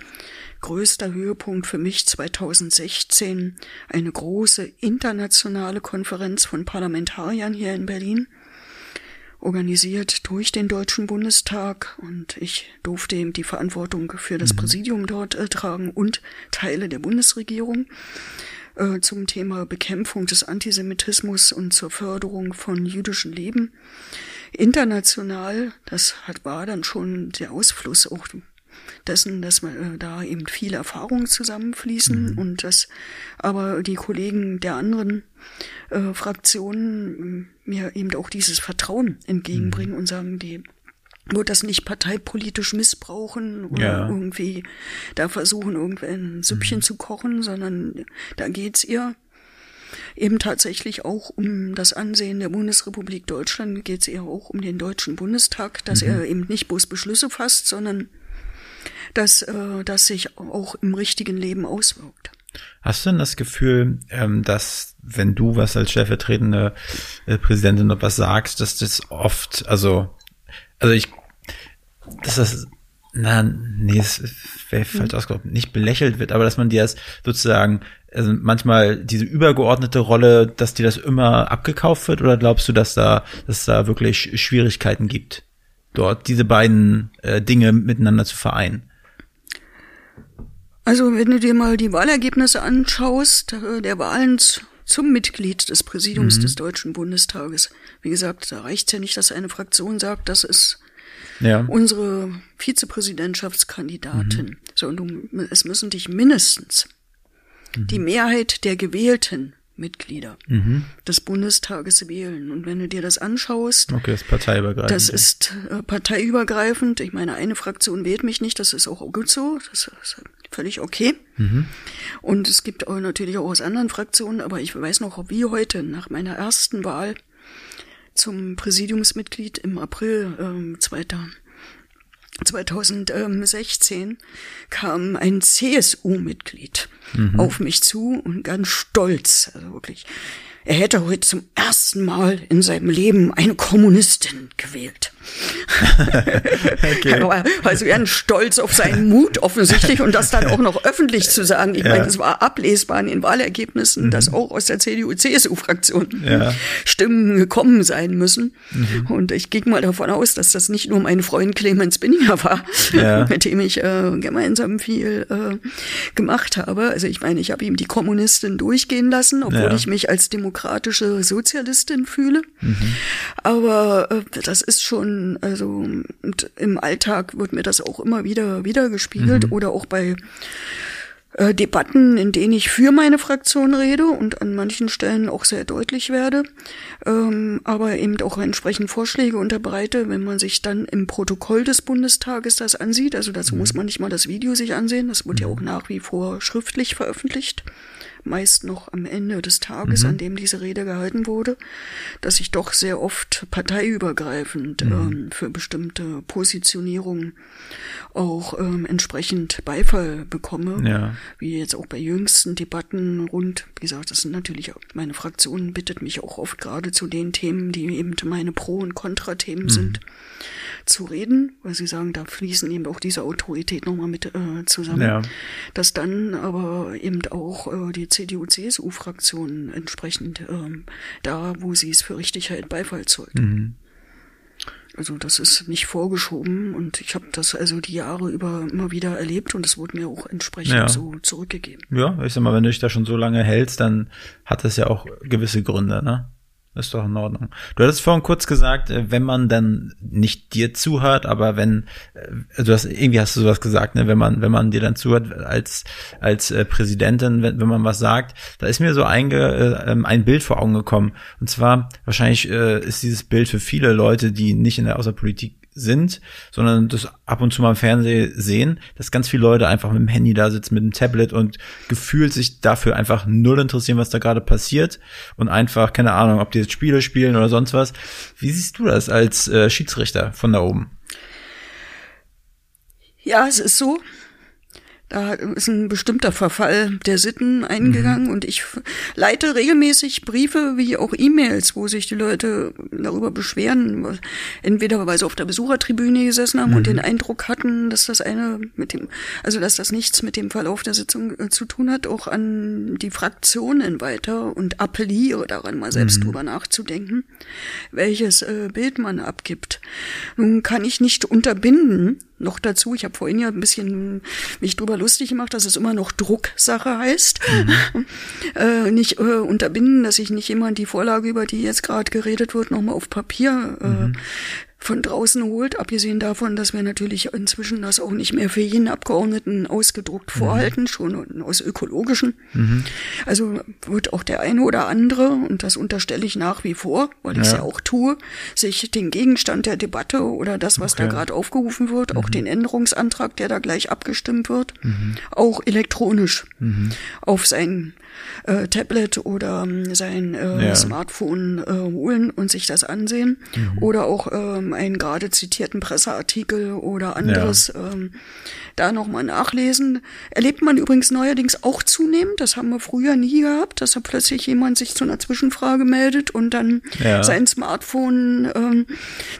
größter Höhepunkt für mich 2016 eine große internationale Konferenz von Parlamentariern hier in Berlin, organisiert durch den Deutschen Bundestag und ich durfte eben die Verantwortung für das mhm. Präsidium dort äh, tragen und Teile der Bundesregierung äh, zum Thema Bekämpfung des Antisemitismus und zur Förderung von jüdischem Leben. International, das hat, war dann schon der Ausfluss auch dessen, dass äh, da eben viele Erfahrungen zusammenfließen mhm. und dass aber die Kollegen der anderen äh, Fraktionen äh, mir eben auch dieses Vertrauen entgegenbringen mhm. und sagen, die wird das nicht parteipolitisch missbrauchen oder ja. irgendwie da versuchen, irgendein Süppchen mhm. zu kochen, sondern da geht's ihr eben tatsächlich auch um das Ansehen der Bundesrepublik Deutschland, geht's eher auch um den Deutschen Bundestag, dass mhm. er eben nicht bloß Beschlüsse fasst, sondern dass äh, das sich auch im richtigen Leben auswirkt. Hast du denn das Gefühl, ähm, dass wenn du was als stellvertretende äh, Präsidentin noch was sagst, dass das oft, also, also ich, dass das, na, nee, es wäre falsch mhm. ausgedrückt, nicht belächelt wird, aber dass man dir das sozusagen, also manchmal diese übergeordnete Rolle, dass dir das immer abgekauft wird, oder glaubst du, dass da, dass da wirklich Schwierigkeiten gibt, dort diese beiden äh, Dinge miteinander zu vereinen? Also wenn du dir mal die Wahlergebnisse anschaust, äh, der Wahlen zum Mitglied des Präsidiums mhm. des Deutschen Bundestages, wie gesagt, da reicht ja nicht, dass eine Fraktion sagt, das ist ja. unsere Vizepräsidentschaftskandidatin. Mhm. So, und du, es müssen dich mindestens mhm. die Mehrheit der Gewählten Mitglieder mhm. des Bundestages wählen. Und wenn du dir das anschaust, okay, das ist parteiübergreifend. Das ist äh, parteiübergreifend. Ich meine, eine Fraktion wählt mich nicht, das ist auch gut so, das ist völlig okay. Mhm. Und es gibt auch natürlich auch aus anderen Fraktionen, aber ich weiß noch, wie heute, nach meiner ersten Wahl zum Präsidiumsmitglied im April ähm, 2016 kam ein CSU-Mitglied mhm. auf mich zu und ganz stolz, also wirklich, er hätte heute zum ersten Mal in seinem Leben eine Kommunistin gewählt. Okay. Er war also ganz stolz auf seinen Mut offensichtlich und das dann *laughs* auch noch öffentlich zu sagen. Ich ja. meine, es war ablesbar in den Wahlergebnissen, mhm. dass auch aus der CDU-CSU-Fraktion ja. Stimmen gekommen sein müssen. Mhm. Und ich gehe mal davon aus, dass das nicht nur mein Freund Clemens Binninger war, ja. *laughs* mit dem ich äh, gemeinsam viel äh, gemacht habe. Also ich meine, ich habe ihm die Kommunistin durchgehen lassen, obwohl ich mich als demokratische Sozialistin fühle. Mhm. Aber äh, das ist schon, also im Alltag wird mir das auch immer wieder wieder gespiegelt mhm. oder auch bei äh, Debatten, in denen ich für meine Fraktion rede und an manchen Stellen auch sehr deutlich werde, ähm, aber eben auch entsprechend Vorschläge unterbreite, wenn man sich dann im Protokoll des Bundestages das ansieht. Also dazu mhm. muss man nicht mal das Video sich ansehen, das wird mhm. ja auch nach wie vor schriftlich veröffentlicht meist noch am Ende des Tages, mhm. an dem diese Rede gehalten wurde, dass ich doch sehr oft parteiübergreifend mhm. ähm, für bestimmte Positionierungen auch ähm, entsprechend Beifall bekomme, ja. wie jetzt auch bei jüngsten Debatten rund, wie gesagt, das sind natürlich, meine Fraktion bittet mich auch oft gerade zu den Themen, die eben meine Pro- und Kontrathemen mhm. sind, zu reden, weil sie sagen, da fließen eben auch diese Autorität nochmal mit äh, zusammen. Ja. Dass dann aber eben auch äh, die CDU-CSU-Fraktion entsprechend ähm, da, wo sie es für richtig hält, Beifall zeugt. Mhm. Also das ist nicht vorgeschoben und ich habe das also die Jahre über immer wieder erlebt und es wurde mir auch entsprechend ja. so zurückgegeben. Ja, ich sag mal, wenn du dich da schon so lange hältst, dann hat das ja auch gewisse Gründe, ne? Ist doch in Ordnung. Du hattest vorhin kurz gesagt, äh, wenn man dann nicht dir zuhört, aber wenn, also hast, irgendwie hast du sowas gesagt, ne, wenn man, wenn man dir dann zuhört als, als äh, Präsidentin, wenn, wenn man was sagt, da ist mir so einge, äh, ähm, ein Bild vor Augen gekommen. Und zwar, wahrscheinlich äh, ist dieses Bild für viele Leute, die nicht in der Außerpolitik sind, sondern das ab und zu mal im Fernsehen sehen, dass ganz viele Leute einfach mit dem Handy da sitzen, mit dem Tablet und gefühlt sich dafür einfach null interessieren, was da gerade passiert und einfach, keine Ahnung, ob die jetzt Spiele spielen oder sonst was. Wie siehst du das als äh, Schiedsrichter von da oben? Ja, es ist so, da ist ein bestimmter Verfall der Sitten eingegangen mhm. und ich leite regelmäßig Briefe wie auch E-Mails, wo sich die Leute darüber beschweren, entweder weil sie auf der Besuchertribüne gesessen haben mhm. und den Eindruck hatten, dass das eine mit dem, also dass das nichts mit dem Verlauf der Sitzung äh, zu tun hat, auch an die Fraktionen weiter und appelliere daran, mal selbst mhm. drüber nachzudenken, welches äh, Bild man abgibt. Nun kann ich nicht unterbinden, noch dazu, ich habe vorhin ja ein bisschen mich drüber lustig gemacht, dass es immer noch Drucksache heißt. Mhm. *laughs* äh, nicht äh, unterbinden, dass ich nicht jemand die Vorlage, über die jetzt gerade geredet wird, nochmal auf Papier äh, mhm von draußen holt, abgesehen davon, dass wir natürlich inzwischen das auch nicht mehr für jeden Abgeordneten ausgedruckt mhm. vorhalten, schon aus ökologischen. Mhm. Also wird auch der eine oder andere, und das unterstelle ich nach wie vor, weil ich es ja. ja auch tue, sich den Gegenstand der Debatte oder das, was okay. da gerade aufgerufen wird, mhm. auch den Änderungsantrag, der da gleich abgestimmt wird, mhm. auch elektronisch mhm. auf sein äh, Tablet oder ähm, sein äh, ja. Smartphone äh, holen und sich das ansehen. Mhm. Oder auch ähm, einen gerade zitierten Presseartikel oder anderes ja. ähm, da nochmal nachlesen. Erlebt man übrigens neuerdings auch zunehmend. Das haben wir früher nie gehabt, dass da plötzlich jemand sich zu einer Zwischenfrage meldet und dann ja. sein Smartphone ähm,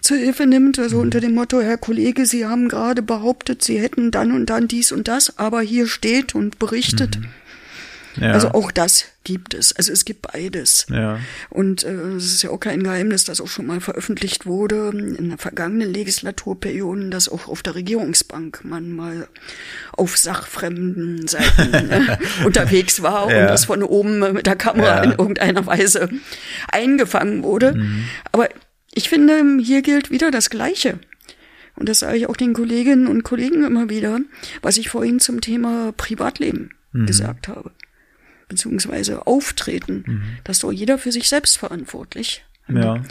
zur Hilfe nimmt. Also mhm. unter dem Motto, Herr Kollege, Sie haben gerade behauptet, Sie hätten dann und dann dies und das, aber hier steht und berichtet. Mhm. Ja. Also auch das gibt es. Also es gibt beides. Ja. Und äh, es ist ja auch kein Geheimnis, dass auch schon mal veröffentlicht wurde in der vergangenen Legislaturperiode, dass auch auf der Regierungsbank man mal auf sachfremden Seiten äh, *laughs* unterwegs war ja. und das von oben mit der Kamera ja. in irgendeiner Weise eingefangen wurde. Mhm. Aber ich finde, hier gilt wieder das Gleiche. Und das sage ich auch den Kolleginnen und Kollegen immer wieder, was ich vorhin zum Thema Privatleben mhm. gesagt habe beziehungsweise Auftreten. Mhm. Das ist doch jeder für sich selbst verantwortlich. Ja.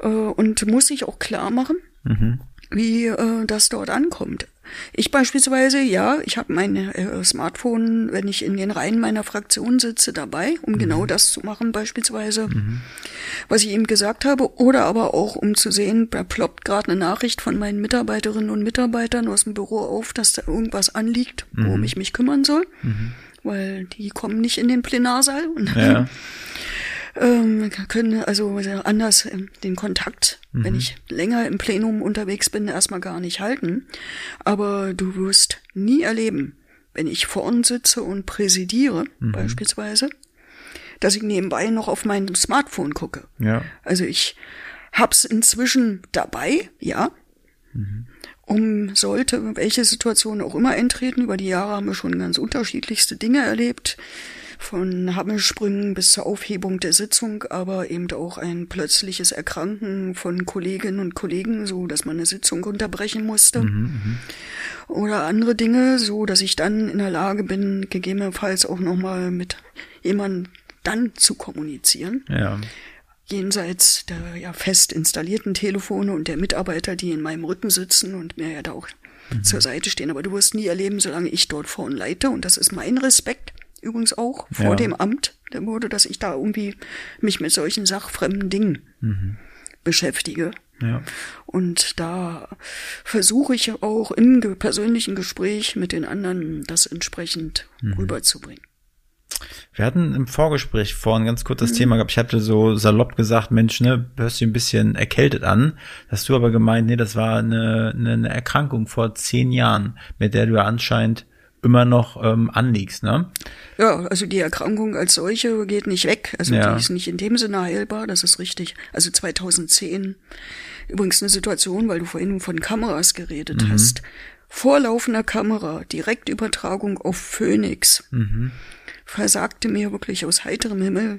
Äh, und muss sich auch klar machen, mhm. wie äh, das dort ankommt. Ich beispielsweise, ja, ich habe mein äh, Smartphone, wenn ich in den Reihen meiner Fraktion sitze, dabei, um mhm. genau das zu machen, beispielsweise, mhm. was ich eben gesagt habe, oder aber auch um zu sehen, da ploppt gerade eine Nachricht von meinen Mitarbeiterinnen und Mitarbeitern aus dem Büro auf, dass da irgendwas anliegt, worum mhm. ich mich kümmern soll. Weil die kommen nicht in den Plenarsaal. Ja. *laughs* ähm, können also anders ähm, den Kontakt, mhm. wenn ich länger im Plenum unterwegs bin, erstmal gar nicht halten. Aber du wirst nie erleben, wenn ich vorn sitze und präsidiere, mhm. beispielsweise, dass ich nebenbei noch auf mein Smartphone gucke. Ja. Also ich hab's inzwischen dabei, ja. Mhm. Um sollte welche Situation auch immer eintreten. Über die Jahre haben wir schon ganz unterschiedlichste Dinge erlebt von Hammelsprüngen bis zur Aufhebung der Sitzung, aber eben auch ein plötzliches Erkranken von Kolleginnen und Kollegen, so dass man eine Sitzung unterbrechen musste. Mhm, mhm, Oder andere Dinge, so dass ich dann in der Lage bin, gegebenenfalls auch nochmal mit jemandem dann zu kommunizieren. Ja. Jenseits der ja fest installierten Telefone und der Mitarbeiter, die in meinem Rücken sitzen und mir ja da auch mhm. zur Seite stehen. Aber du wirst nie erleben, solange ich dort vorne leite. Und das ist mein Respekt übrigens auch vor ja. dem Amt der wurde, dass ich da irgendwie mich mit solchen sachfremden Dingen mhm. beschäftige. Ja. Und da versuche ich auch im persönlichen Gespräch mit den anderen das entsprechend mhm. rüberzubringen. Wir hatten im Vorgespräch vorhin ganz kurz das mhm. Thema gehabt. Ich hatte so salopp gesagt, Mensch, ne, hörst du ein bisschen erkältet an. Hast du aber gemeint, nee, das war eine, eine, eine Erkrankung vor zehn Jahren, mit der du ja anscheinend immer noch ähm, anliegst, ne? Ja, also die Erkrankung als solche geht nicht weg. Also ja. die ist nicht in dem Sinne heilbar, das ist richtig. Also 2010 übrigens eine Situation, weil du vorhin von Kameras geredet mhm. hast. Vorlaufender Kamera, Direktübertragung auf Phoenix. Mhm. Versagte mir wirklich aus heiterem Himmel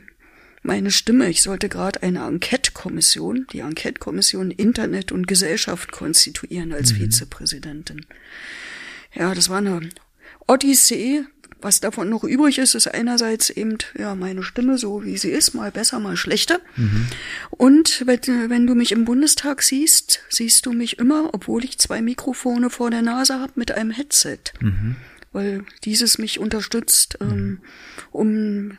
meine Stimme. Ich sollte gerade eine Enquete-Kommission, die Enquete-Kommission Internet und Gesellschaft konstituieren als mhm. Vizepräsidentin. Ja, das war eine Odyssee. Was davon noch übrig ist, ist einerseits eben ja meine Stimme so wie sie ist, mal besser, mal schlechter. Mhm. Und wenn, wenn, du mich im Bundestag siehst, siehst du mich immer, obwohl ich zwei Mikrofone vor der Nase habe, mit einem Headset, mhm. Weil dieses mich unterstützt, ähm, um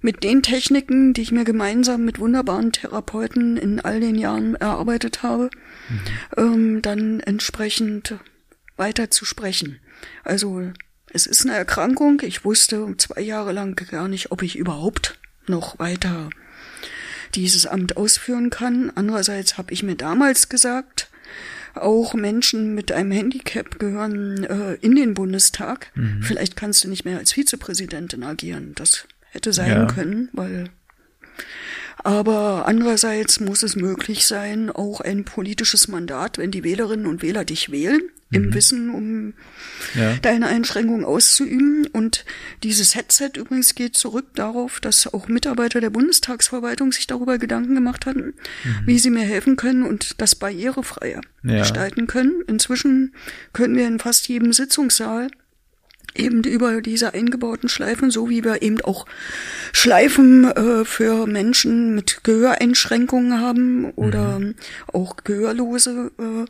mit den Techniken, die ich mir gemeinsam mit wunderbaren Therapeuten in all den Jahren erarbeitet habe, mhm. ähm, dann entsprechend weiter zu sprechen. Also es ist eine Erkrankung. Ich wusste zwei Jahre lang gar nicht, ob ich überhaupt noch weiter dieses Amt ausführen kann. Andererseits habe ich mir damals gesagt, auch Menschen mit einem Handicap gehören äh, in den Bundestag. Mhm. Vielleicht kannst du nicht mehr als Vizepräsidentin agieren. Das hätte sein ja. können, weil aber andererseits muss es möglich sein, auch ein politisches Mandat, wenn die Wählerinnen und Wähler dich wählen, mhm. im Wissen, um ja. deine Einschränkung auszuüben. Und dieses Headset übrigens geht zurück darauf, dass auch Mitarbeiter der Bundestagsverwaltung sich darüber Gedanken gemacht hatten, mhm. wie sie mir helfen können und das barrierefreier ja. gestalten können. Inzwischen können wir in fast jedem Sitzungssaal eben über diese eingebauten Schleifen, so wie wir eben auch Schleifen äh, für Menschen mit Gehöreinschränkungen haben oder mhm. auch Gehörlose, äh,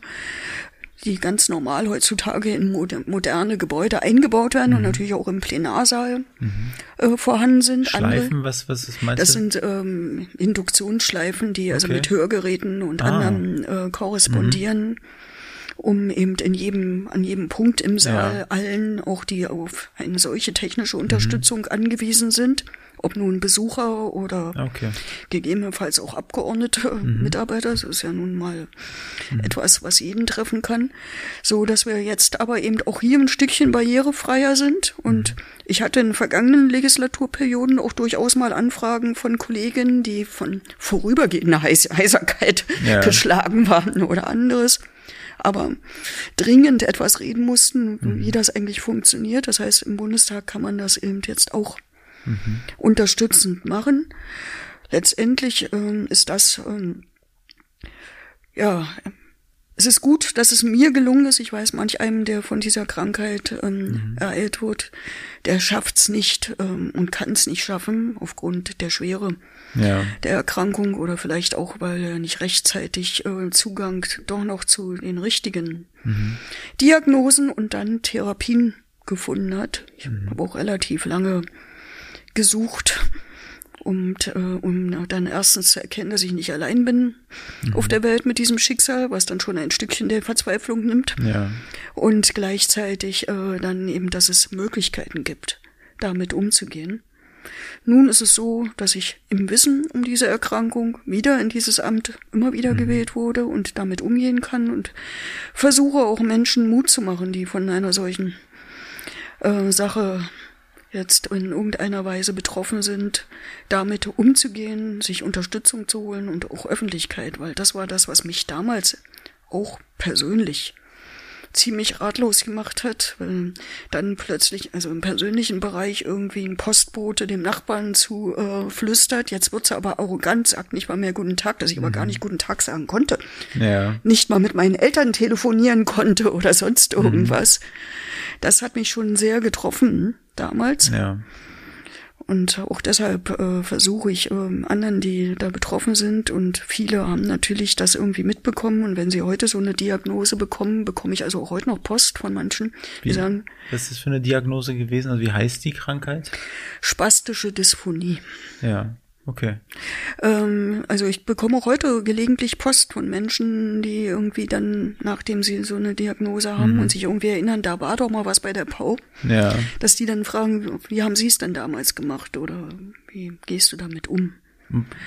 die ganz normal heutzutage in moderne Gebäude eingebaut werden mhm. und natürlich auch im Plenarsaal mhm. äh, vorhanden sind. Schleifen, Andere, was, was ist meinst Das du? sind ähm, Induktionsschleifen, die also okay. also mit Hörgeräten und ah. anderen äh, korrespondieren. Mhm um eben in jedem, an jedem Punkt im Saal ja. allen, auch die auf eine solche technische Unterstützung mhm. angewiesen sind, ob nun Besucher oder okay. gegebenenfalls auch Abgeordnete, mhm. Mitarbeiter, das ist ja nun mal mhm. etwas, was jeden treffen kann, so dass wir jetzt aber eben auch hier ein Stückchen barrierefreier sind und mhm. ich hatte in vergangenen Legislaturperioden auch durchaus mal Anfragen von Kolleginnen, die von vorübergehender Heis Heiserkeit ja. geschlagen waren oder anderes aber dringend etwas reden mussten, mhm. wie das eigentlich funktioniert. Das heißt, im Bundestag kann man das eben jetzt auch mhm. unterstützend machen. Letztendlich ähm, ist das ähm, ja es ist gut, dass es mir gelungen ist. Ich weiß, manch einem, der von dieser Krankheit ähm, mhm. ereilt wird, der schafft's nicht ähm, und kann es nicht schaffen aufgrund der Schwere ja. der Erkrankung oder vielleicht auch, weil er nicht rechtzeitig äh, Zugang doch noch zu den richtigen mhm. Diagnosen und dann Therapien gefunden hat. Ich mhm. habe auch relativ lange gesucht und äh, um dann erstens zu erkennen, dass ich nicht allein bin mhm. auf der Welt mit diesem Schicksal, was dann schon ein Stückchen der Verzweiflung nimmt. Ja. Und gleichzeitig äh, dann eben, dass es Möglichkeiten gibt, damit umzugehen. Nun ist es so, dass ich im Wissen um diese Erkrankung wieder in dieses Amt immer wieder mhm. gewählt wurde und damit umgehen kann und versuche auch Menschen Mut zu machen, die von einer solchen äh, Sache jetzt in irgendeiner Weise betroffen sind, damit umzugehen, sich Unterstützung zu holen und auch Öffentlichkeit, weil das war das, was mich damals auch persönlich ziemlich ratlos gemacht hat, weil dann plötzlich, also im persönlichen Bereich irgendwie ein Postbote dem Nachbarn zu äh, flüstert, jetzt wird's aber arrogant, sagt nicht mal mehr guten Tag, dass ich aber gar mhm. nicht guten Tag sagen konnte. Ja. Nicht mal mit meinen Eltern telefonieren konnte *laughs* oder sonst irgendwas. Mhm. Das hat mich schon sehr getroffen damals. Ja. Und auch deshalb äh, versuche ich äh, anderen, die da betroffen sind, und viele haben natürlich das irgendwie mitbekommen. Und wenn sie heute so eine Diagnose bekommen, bekomme ich also auch heute noch Post von manchen, die sagen. Was ist das für eine Diagnose gewesen? Also wie heißt die Krankheit? Spastische Dysphonie. Ja. Okay. Ähm, also ich bekomme auch heute gelegentlich Post von Menschen, die irgendwie dann, nachdem sie so eine Diagnose haben mhm. und sich irgendwie erinnern, da war doch mal was bei der Pau. Ja. Dass die dann fragen, wie haben sie es denn damals gemacht oder wie gehst du damit um?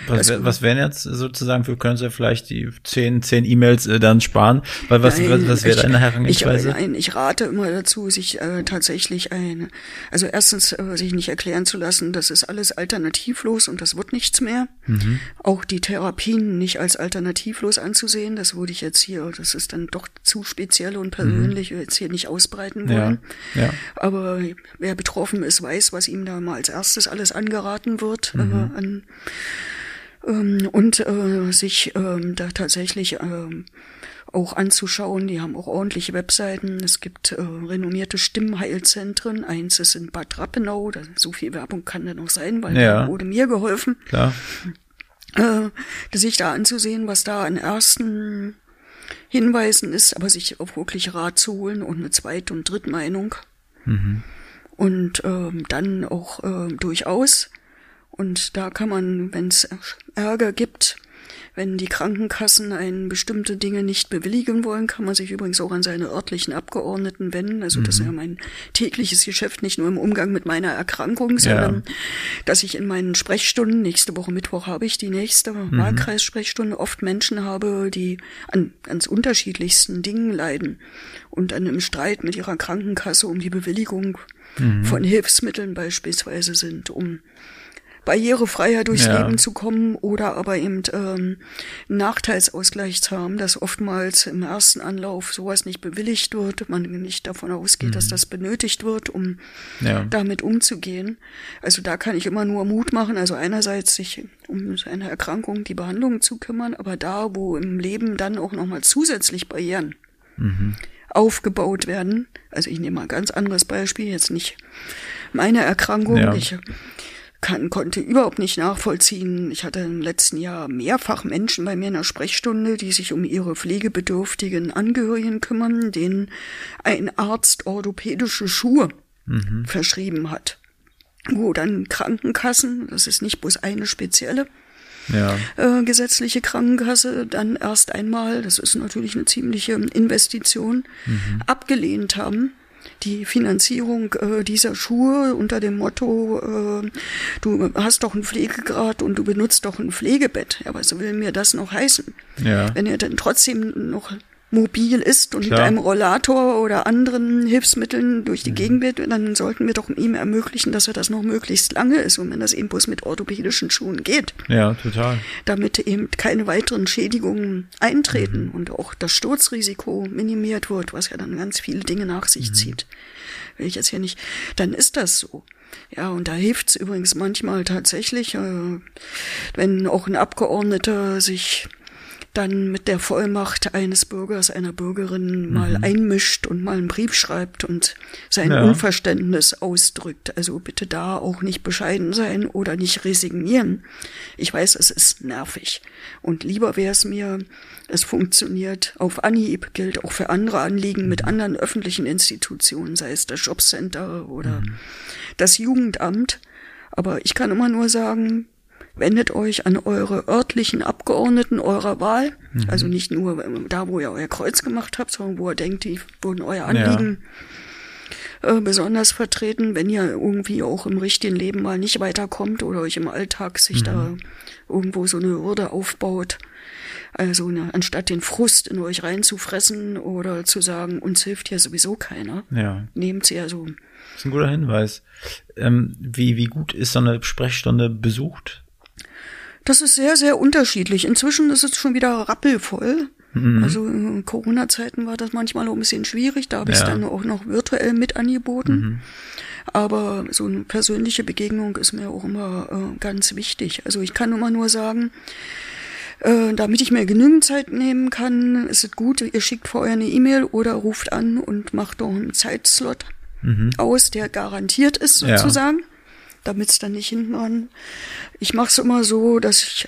Was, also, was wären jetzt sozusagen, wir können Sie vielleicht die zehn, zehn E-Mails äh, dann sparen, weil was, nein, was, was wäre deine Herangehensweise? Ich, nein, ich rate immer dazu, sich äh, tatsächlich ein, also erstens äh, sich nicht erklären zu lassen, das ist alles alternativlos und das wird nichts mehr. Mhm. Auch die Therapien nicht als alternativlos anzusehen, das würde ich jetzt hier, das ist dann doch zu speziell und persönlich, mhm. jetzt hier nicht ausbreiten wollen. Ja, ja. Aber wer betroffen ist, weiß, was ihm da mal als erstes alles angeraten wird mhm. äh, an ähm, und äh, sich ähm, da tatsächlich ähm, auch anzuschauen. Die haben auch ordentliche Webseiten. Es gibt äh, renommierte Stimmheilzentren. Eins ist in Bad Rappenau. Da, so viel Werbung kann da noch sein, weil ja. da wurde mir geholfen. Klar. Äh, sich da anzusehen, was da an ersten Hinweisen ist, aber sich auch wirklich Rat zu holen und eine Zweit- und Drittmeinung. Mhm. Und ähm, dann auch äh, durchaus und da kann man, wenn es Ärger gibt, wenn die Krankenkassen einen bestimmte Dinge nicht bewilligen wollen, kann man sich übrigens auch an seine örtlichen Abgeordneten wenden. Also mhm. das ist ja mhm. mein tägliches Geschäft, nicht nur im Umgang mit meiner Erkrankung, sondern ja. dass ich in meinen Sprechstunden, nächste Woche Mittwoch habe ich die nächste mhm. Wahlkreissprechstunde, oft Menschen habe, die an ganz unterschiedlichsten Dingen leiden und an einem Streit mit ihrer Krankenkasse um die Bewilligung mhm. von Hilfsmitteln beispielsweise sind, um barrierefreier durchs ja. Leben zu kommen oder aber eben ähm, Nachteilsausgleich zu haben, dass oftmals im ersten Anlauf sowas nicht bewilligt wird, man nicht davon ausgeht, mhm. dass das benötigt wird, um ja. damit umzugehen. Also da kann ich immer nur Mut machen, also einerseits sich um seine Erkrankung, die Behandlung zu kümmern, aber da, wo im Leben dann auch nochmal zusätzlich Barrieren mhm. aufgebaut werden, also ich nehme mal ein ganz anderes Beispiel, jetzt nicht meine Erkrankung, ja. ich kann, konnte überhaupt nicht nachvollziehen. Ich hatte im letzten Jahr mehrfach Menschen bei mir in der Sprechstunde, die sich um ihre pflegebedürftigen Angehörigen kümmern, denen ein Arzt orthopädische Schuhe mhm. verschrieben hat. Wo dann Krankenkassen, das ist nicht bloß eine spezielle, ja. äh, gesetzliche Krankenkasse dann erst einmal, das ist natürlich eine ziemliche Investition, mhm. abgelehnt haben die Finanzierung äh, dieser Schuhe unter dem Motto, äh, du hast doch einen Pflegegrad und du benutzt doch ein Pflegebett. Ja, was will mir das noch heißen? Ja. Wenn er dann trotzdem noch mobil ist und Klar. mit einem Rollator oder anderen Hilfsmitteln durch die mhm. Gegend wird, dann sollten wir doch ihm ermöglichen, dass er das noch möglichst lange ist und wenn das eben bloß mit orthopädischen Schuhen geht. Ja, total. Damit eben keine weiteren Schädigungen eintreten mhm. und auch das Sturzrisiko minimiert wird, was ja dann ganz viele Dinge nach sich mhm. zieht. Will ich jetzt hier nicht, dann ist das so. Ja, und da hilft's übrigens manchmal tatsächlich, äh, wenn auch ein Abgeordneter sich dann mit der Vollmacht eines Bürgers, einer Bürgerin mhm. mal einmischt und mal einen Brief schreibt und sein ja. Unverständnis ausdrückt. Also bitte da auch nicht bescheiden sein oder nicht resignieren. Ich weiß, es ist nervig. Und lieber wäre es mir, es funktioniert auf Anhieb, gilt auch für andere Anliegen mit mhm. anderen öffentlichen Institutionen, sei es das Jobcenter oder mhm. das Jugendamt. Aber ich kann immer nur sagen, wendet euch an eure örtlichen Abgeordneten eurer Wahl. Mhm. Also nicht nur da, wo ihr euer Kreuz gemacht habt, sondern wo ihr denkt, die wurden euer Anliegen äh, besonders vertreten, wenn ihr irgendwie auch im richtigen Leben mal nicht weiterkommt oder euch im Alltag sich mhm. da irgendwo so eine Hürde aufbaut. Also ne, anstatt den Frust in euch reinzufressen oder zu sagen, uns hilft hier sowieso keiner, ja. nehmt sie ja so. Das ist ein guter Hinweis. Ähm, wie, wie gut ist so eine Sprechstunde besucht? Das ist sehr, sehr unterschiedlich. Inzwischen ist es schon wieder rappelvoll. Mhm. Also in Corona-Zeiten war das manchmal auch ein bisschen schwierig. Da habe ich es dann auch noch virtuell mit angeboten. Mhm. Aber so eine persönliche Begegnung ist mir auch immer äh, ganz wichtig. Also ich kann immer nur sagen, äh, damit ich mir genügend Zeit nehmen kann, ist es gut, ihr schickt vorher eine E-Mail oder ruft an und macht doch einen Zeitslot mhm. aus, der garantiert ist sozusagen, ja. Damit es dann nicht hinten an. Ich mache es immer so, dass ich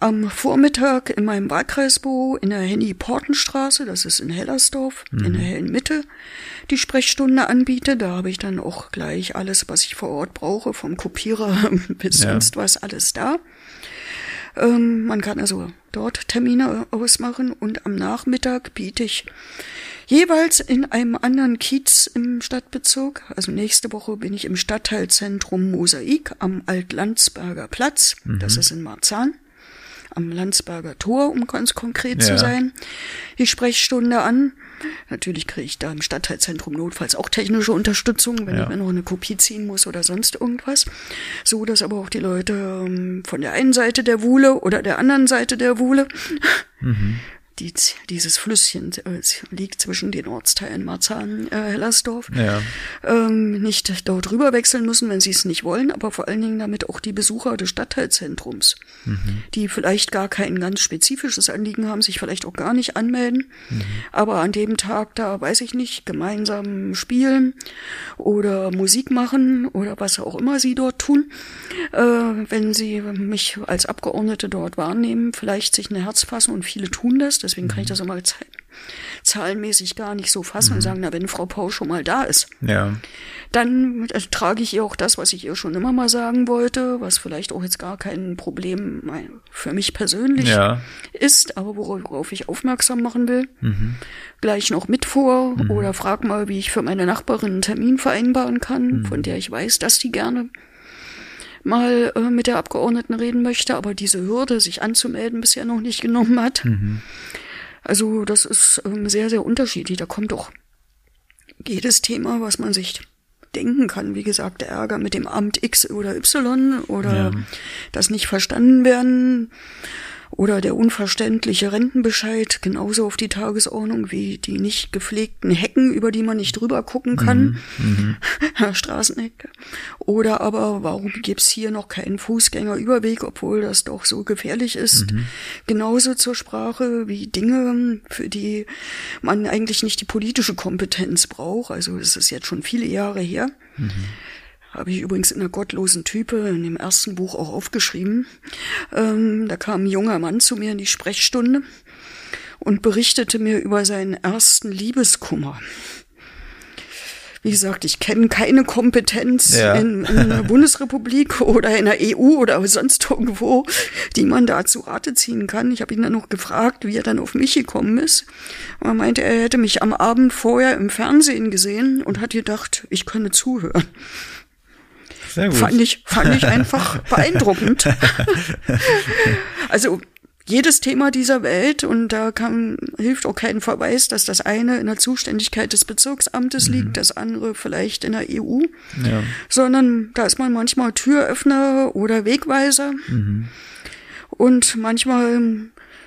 am Vormittag in meinem Wahlkreisbüro in der Henny-Portenstraße, das ist in Hellersdorf, mhm. in der hellen Mitte, die Sprechstunde anbiete. Da habe ich dann auch gleich alles, was ich vor Ort brauche, vom Kopierer *laughs* bis ja. sonst was, alles da. Ähm, man kann also dort Termine ausmachen und am Nachmittag biete ich jeweils in einem anderen Kiez im Stadtbezirk. Also nächste Woche bin ich im Stadtteilzentrum Mosaik am Altlandsberger Platz. Mhm. Das ist in Marzahn am Landsberger Tor, um ganz konkret ja. zu sein, die Sprechstunde an. Natürlich kriege ich da im Stadtteilzentrum notfalls auch technische Unterstützung, wenn ja. ich mir noch eine Kopie ziehen muss oder sonst irgendwas. So, dass aber auch die Leute ähm, von der einen Seite der Wuhle oder der anderen Seite der Wuhle mhm die, dieses Flüsschen äh, liegt zwischen den Ortsteilen Marzahn, äh, Hellersdorf, ja. ähm, nicht dort rüber wechseln müssen, wenn sie es nicht wollen, aber vor allen Dingen damit auch die Besucher des Stadtteilzentrums, mhm. die vielleicht gar kein ganz spezifisches Anliegen haben, sich vielleicht auch gar nicht anmelden, mhm. aber an dem Tag da, weiß ich nicht, gemeinsam spielen oder Musik machen oder was auch immer sie dort tun, äh, wenn sie mich als Abgeordnete dort wahrnehmen, vielleicht sich ein Herz fassen und viele tun das, Deswegen kann ich das immer zahlenmäßig gar nicht so fassen mhm. und sagen, na, wenn Frau Pau schon mal da ist, ja. dann äh, trage ich ihr auch das, was ich ihr schon immer mal sagen wollte, was vielleicht auch jetzt gar kein Problem für mich persönlich ja. ist, aber worauf ich aufmerksam machen will, mhm. gleich noch mit vor mhm. oder frag mal, wie ich für meine Nachbarin einen Termin vereinbaren kann, mhm. von der ich weiß, dass die gerne mal äh, mit der Abgeordneten reden möchte, aber diese Hürde, sich anzumelden, bisher noch nicht genommen hat. Mhm. Also das ist ähm, sehr, sehr unterschiedlich. Da kommt doch jedes Thema, was man sich denken kann. Wie gesagt, der Ärger mit dem Amt X oder Y oder ja. das nicht verstanden werden oder der unverständliche Rentenbescheid genauso auf die Tagesordnung wie die nicht gepflegten Hecken, über die man nicht drüber gucken kann, mhm, *laughs* mhm. Straßenhecke. Oder aber, warum gibt's hier noch keinen Fußgängerüberweg, obwohl das doch so gefährlich ist? Mhm. Genauso zur Sprache wie Dinge, für die man eigentlich nicht die politische Kompetenz braucht. Also es ist jetzt schon viele Jahre her. Mhm habe ich übrigens in der gottlosen Type in dem ersten Buch auch aufgeschrieben. Ähm, da kam ein junger Mann zu mir in die Sprechstunde und berichtete mir über seinen ersten Liebeskummer. Wie gesagt, ich kenne keine Kompetenz ja. in, in der *laughs* Bundesrepublik oder in der EU oder sonst irgendwo, die man da zu Rate ziehen kann. Ich habe ihn dann noch gefragt, wie er dann auf mich gekommen ist. Er meinte, er hätte mich am Abend vorher im Fernsehen gesehen und hat gedacht, ich könne zuhören. Sehr gut. Fand ich, fand ich einfach *laughs* beeindruckend. *laughs* also jedes Thema dieser Welt und da kann, hilft auch kein Verweis, dass das eine in der Zuständigkeit des Bezirksamtes mhm. liegt, das andere vielleicht in der EU, ja. sondern da ist man manchmal Türöffner oder Wegweiser mhm. und manchmal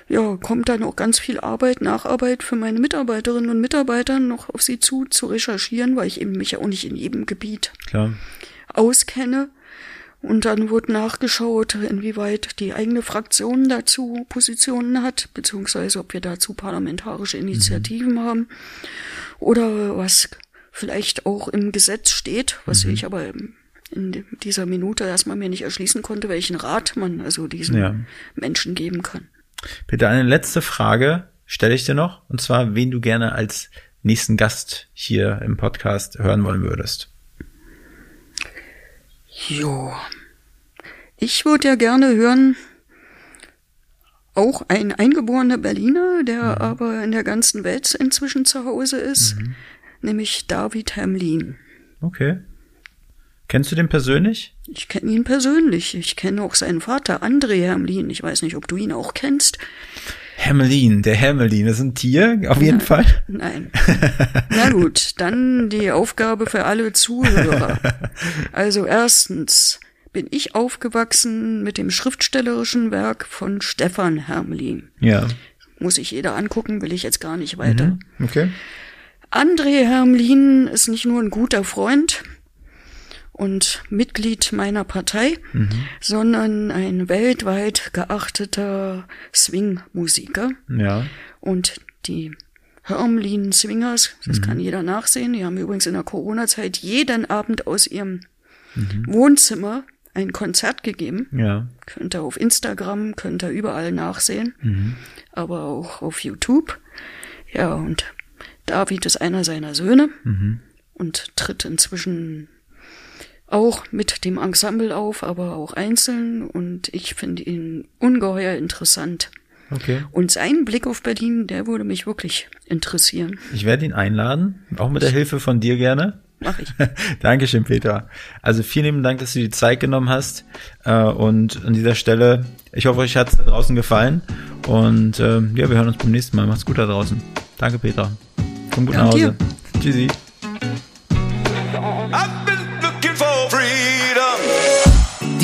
ja, kommt dann auch ganz viel Arbeit, Nacharbeit für meine Mitarbeiterinnen und Mitarbeiter noch auf sie zu, zu recherchieren, weil ich eben mich ja auch nicht in jedem Gebiet Klar auskenne. Und dann wird nachgeschaut, inwieweit die eigene Fraktion dazu Positionen hat, beziehungsweise ob wir dazu parlamentarische Initiativen mhm. haben oder was vielleicht auch im Gesetz steht, was mhm. ich aber in dieser Minute erstmal mir nicht erschließen konnte, welchen Rat man also diesen ja. Menschen geben kann. Bitte eine letzte Frage stelle ich dir noch, und zwar, wen du gerne als nächsten Gast hier im Podcast hören wollen würdest. Jo. Ich würde ja gerne hören, auch ein eingeborener Berliner, der mhm. aber in der ganzen Welt inzwischen zu Hause ist, mhm. nämlich David Hamlin. Okay. Kennst du den persönlich? Ich kenne ihn persönlich. Ich kenne auch seinen Vater, André Hermlin. Ich weiß nicht, ob du ihn auch kennst. Hermelin, der Hermelin, das ist ein Tier, auf jeden. Fall. Nein. Na gut, dann die Aufgabe für alle Zuhörer. Also erstens bin ich aufgewachsen mit dem schriftstellerischen Werk von Stefan Hermelin. Ja. Muss sich jeder angucken, will ich jetzt gar nicht weiter. Okay. André Hermlin ist nicht nur ein guter Freund und Mitglied meiner Partei, sondern ein weltweit geachteter Swing-Musiker. Ja. Und die Hermlin Swingers, das kann jeder nachsehen, die haben übrigens in der Corona-Zeit jeden Abend aus ihrem Wohnzimmer ein Konzert gegeben. Ja. Könnt ihr auf Instagram, könnt ihr überall nachsehen, aber auch auf YouTube. Ja, und David ist einer seiner Söhne und tritt inzwischen auch mit dem Ensemble auf, aber auch einzeln und ich finde ihn ungeheuer interessant. Okay. Und sein Blick auf Berlin, der würde mich wirklich interessieren. Ich werde ihn einladen, auch mit der Hilfe von dir gerne. Mach ich. *laughs* Dankeschön, Peter. Also vielen lieben Dank, dass du die Zeit genommen hast. Äh, Und an dieser Stelle, ich hoffe, euch hat es da draußen gefallen. Und ähm, ja, wir hören uns beim nächsten Mal. Macht's gut da draußen. Danke, Peter. Komm gut Ja, nach Hause. Tschüssi.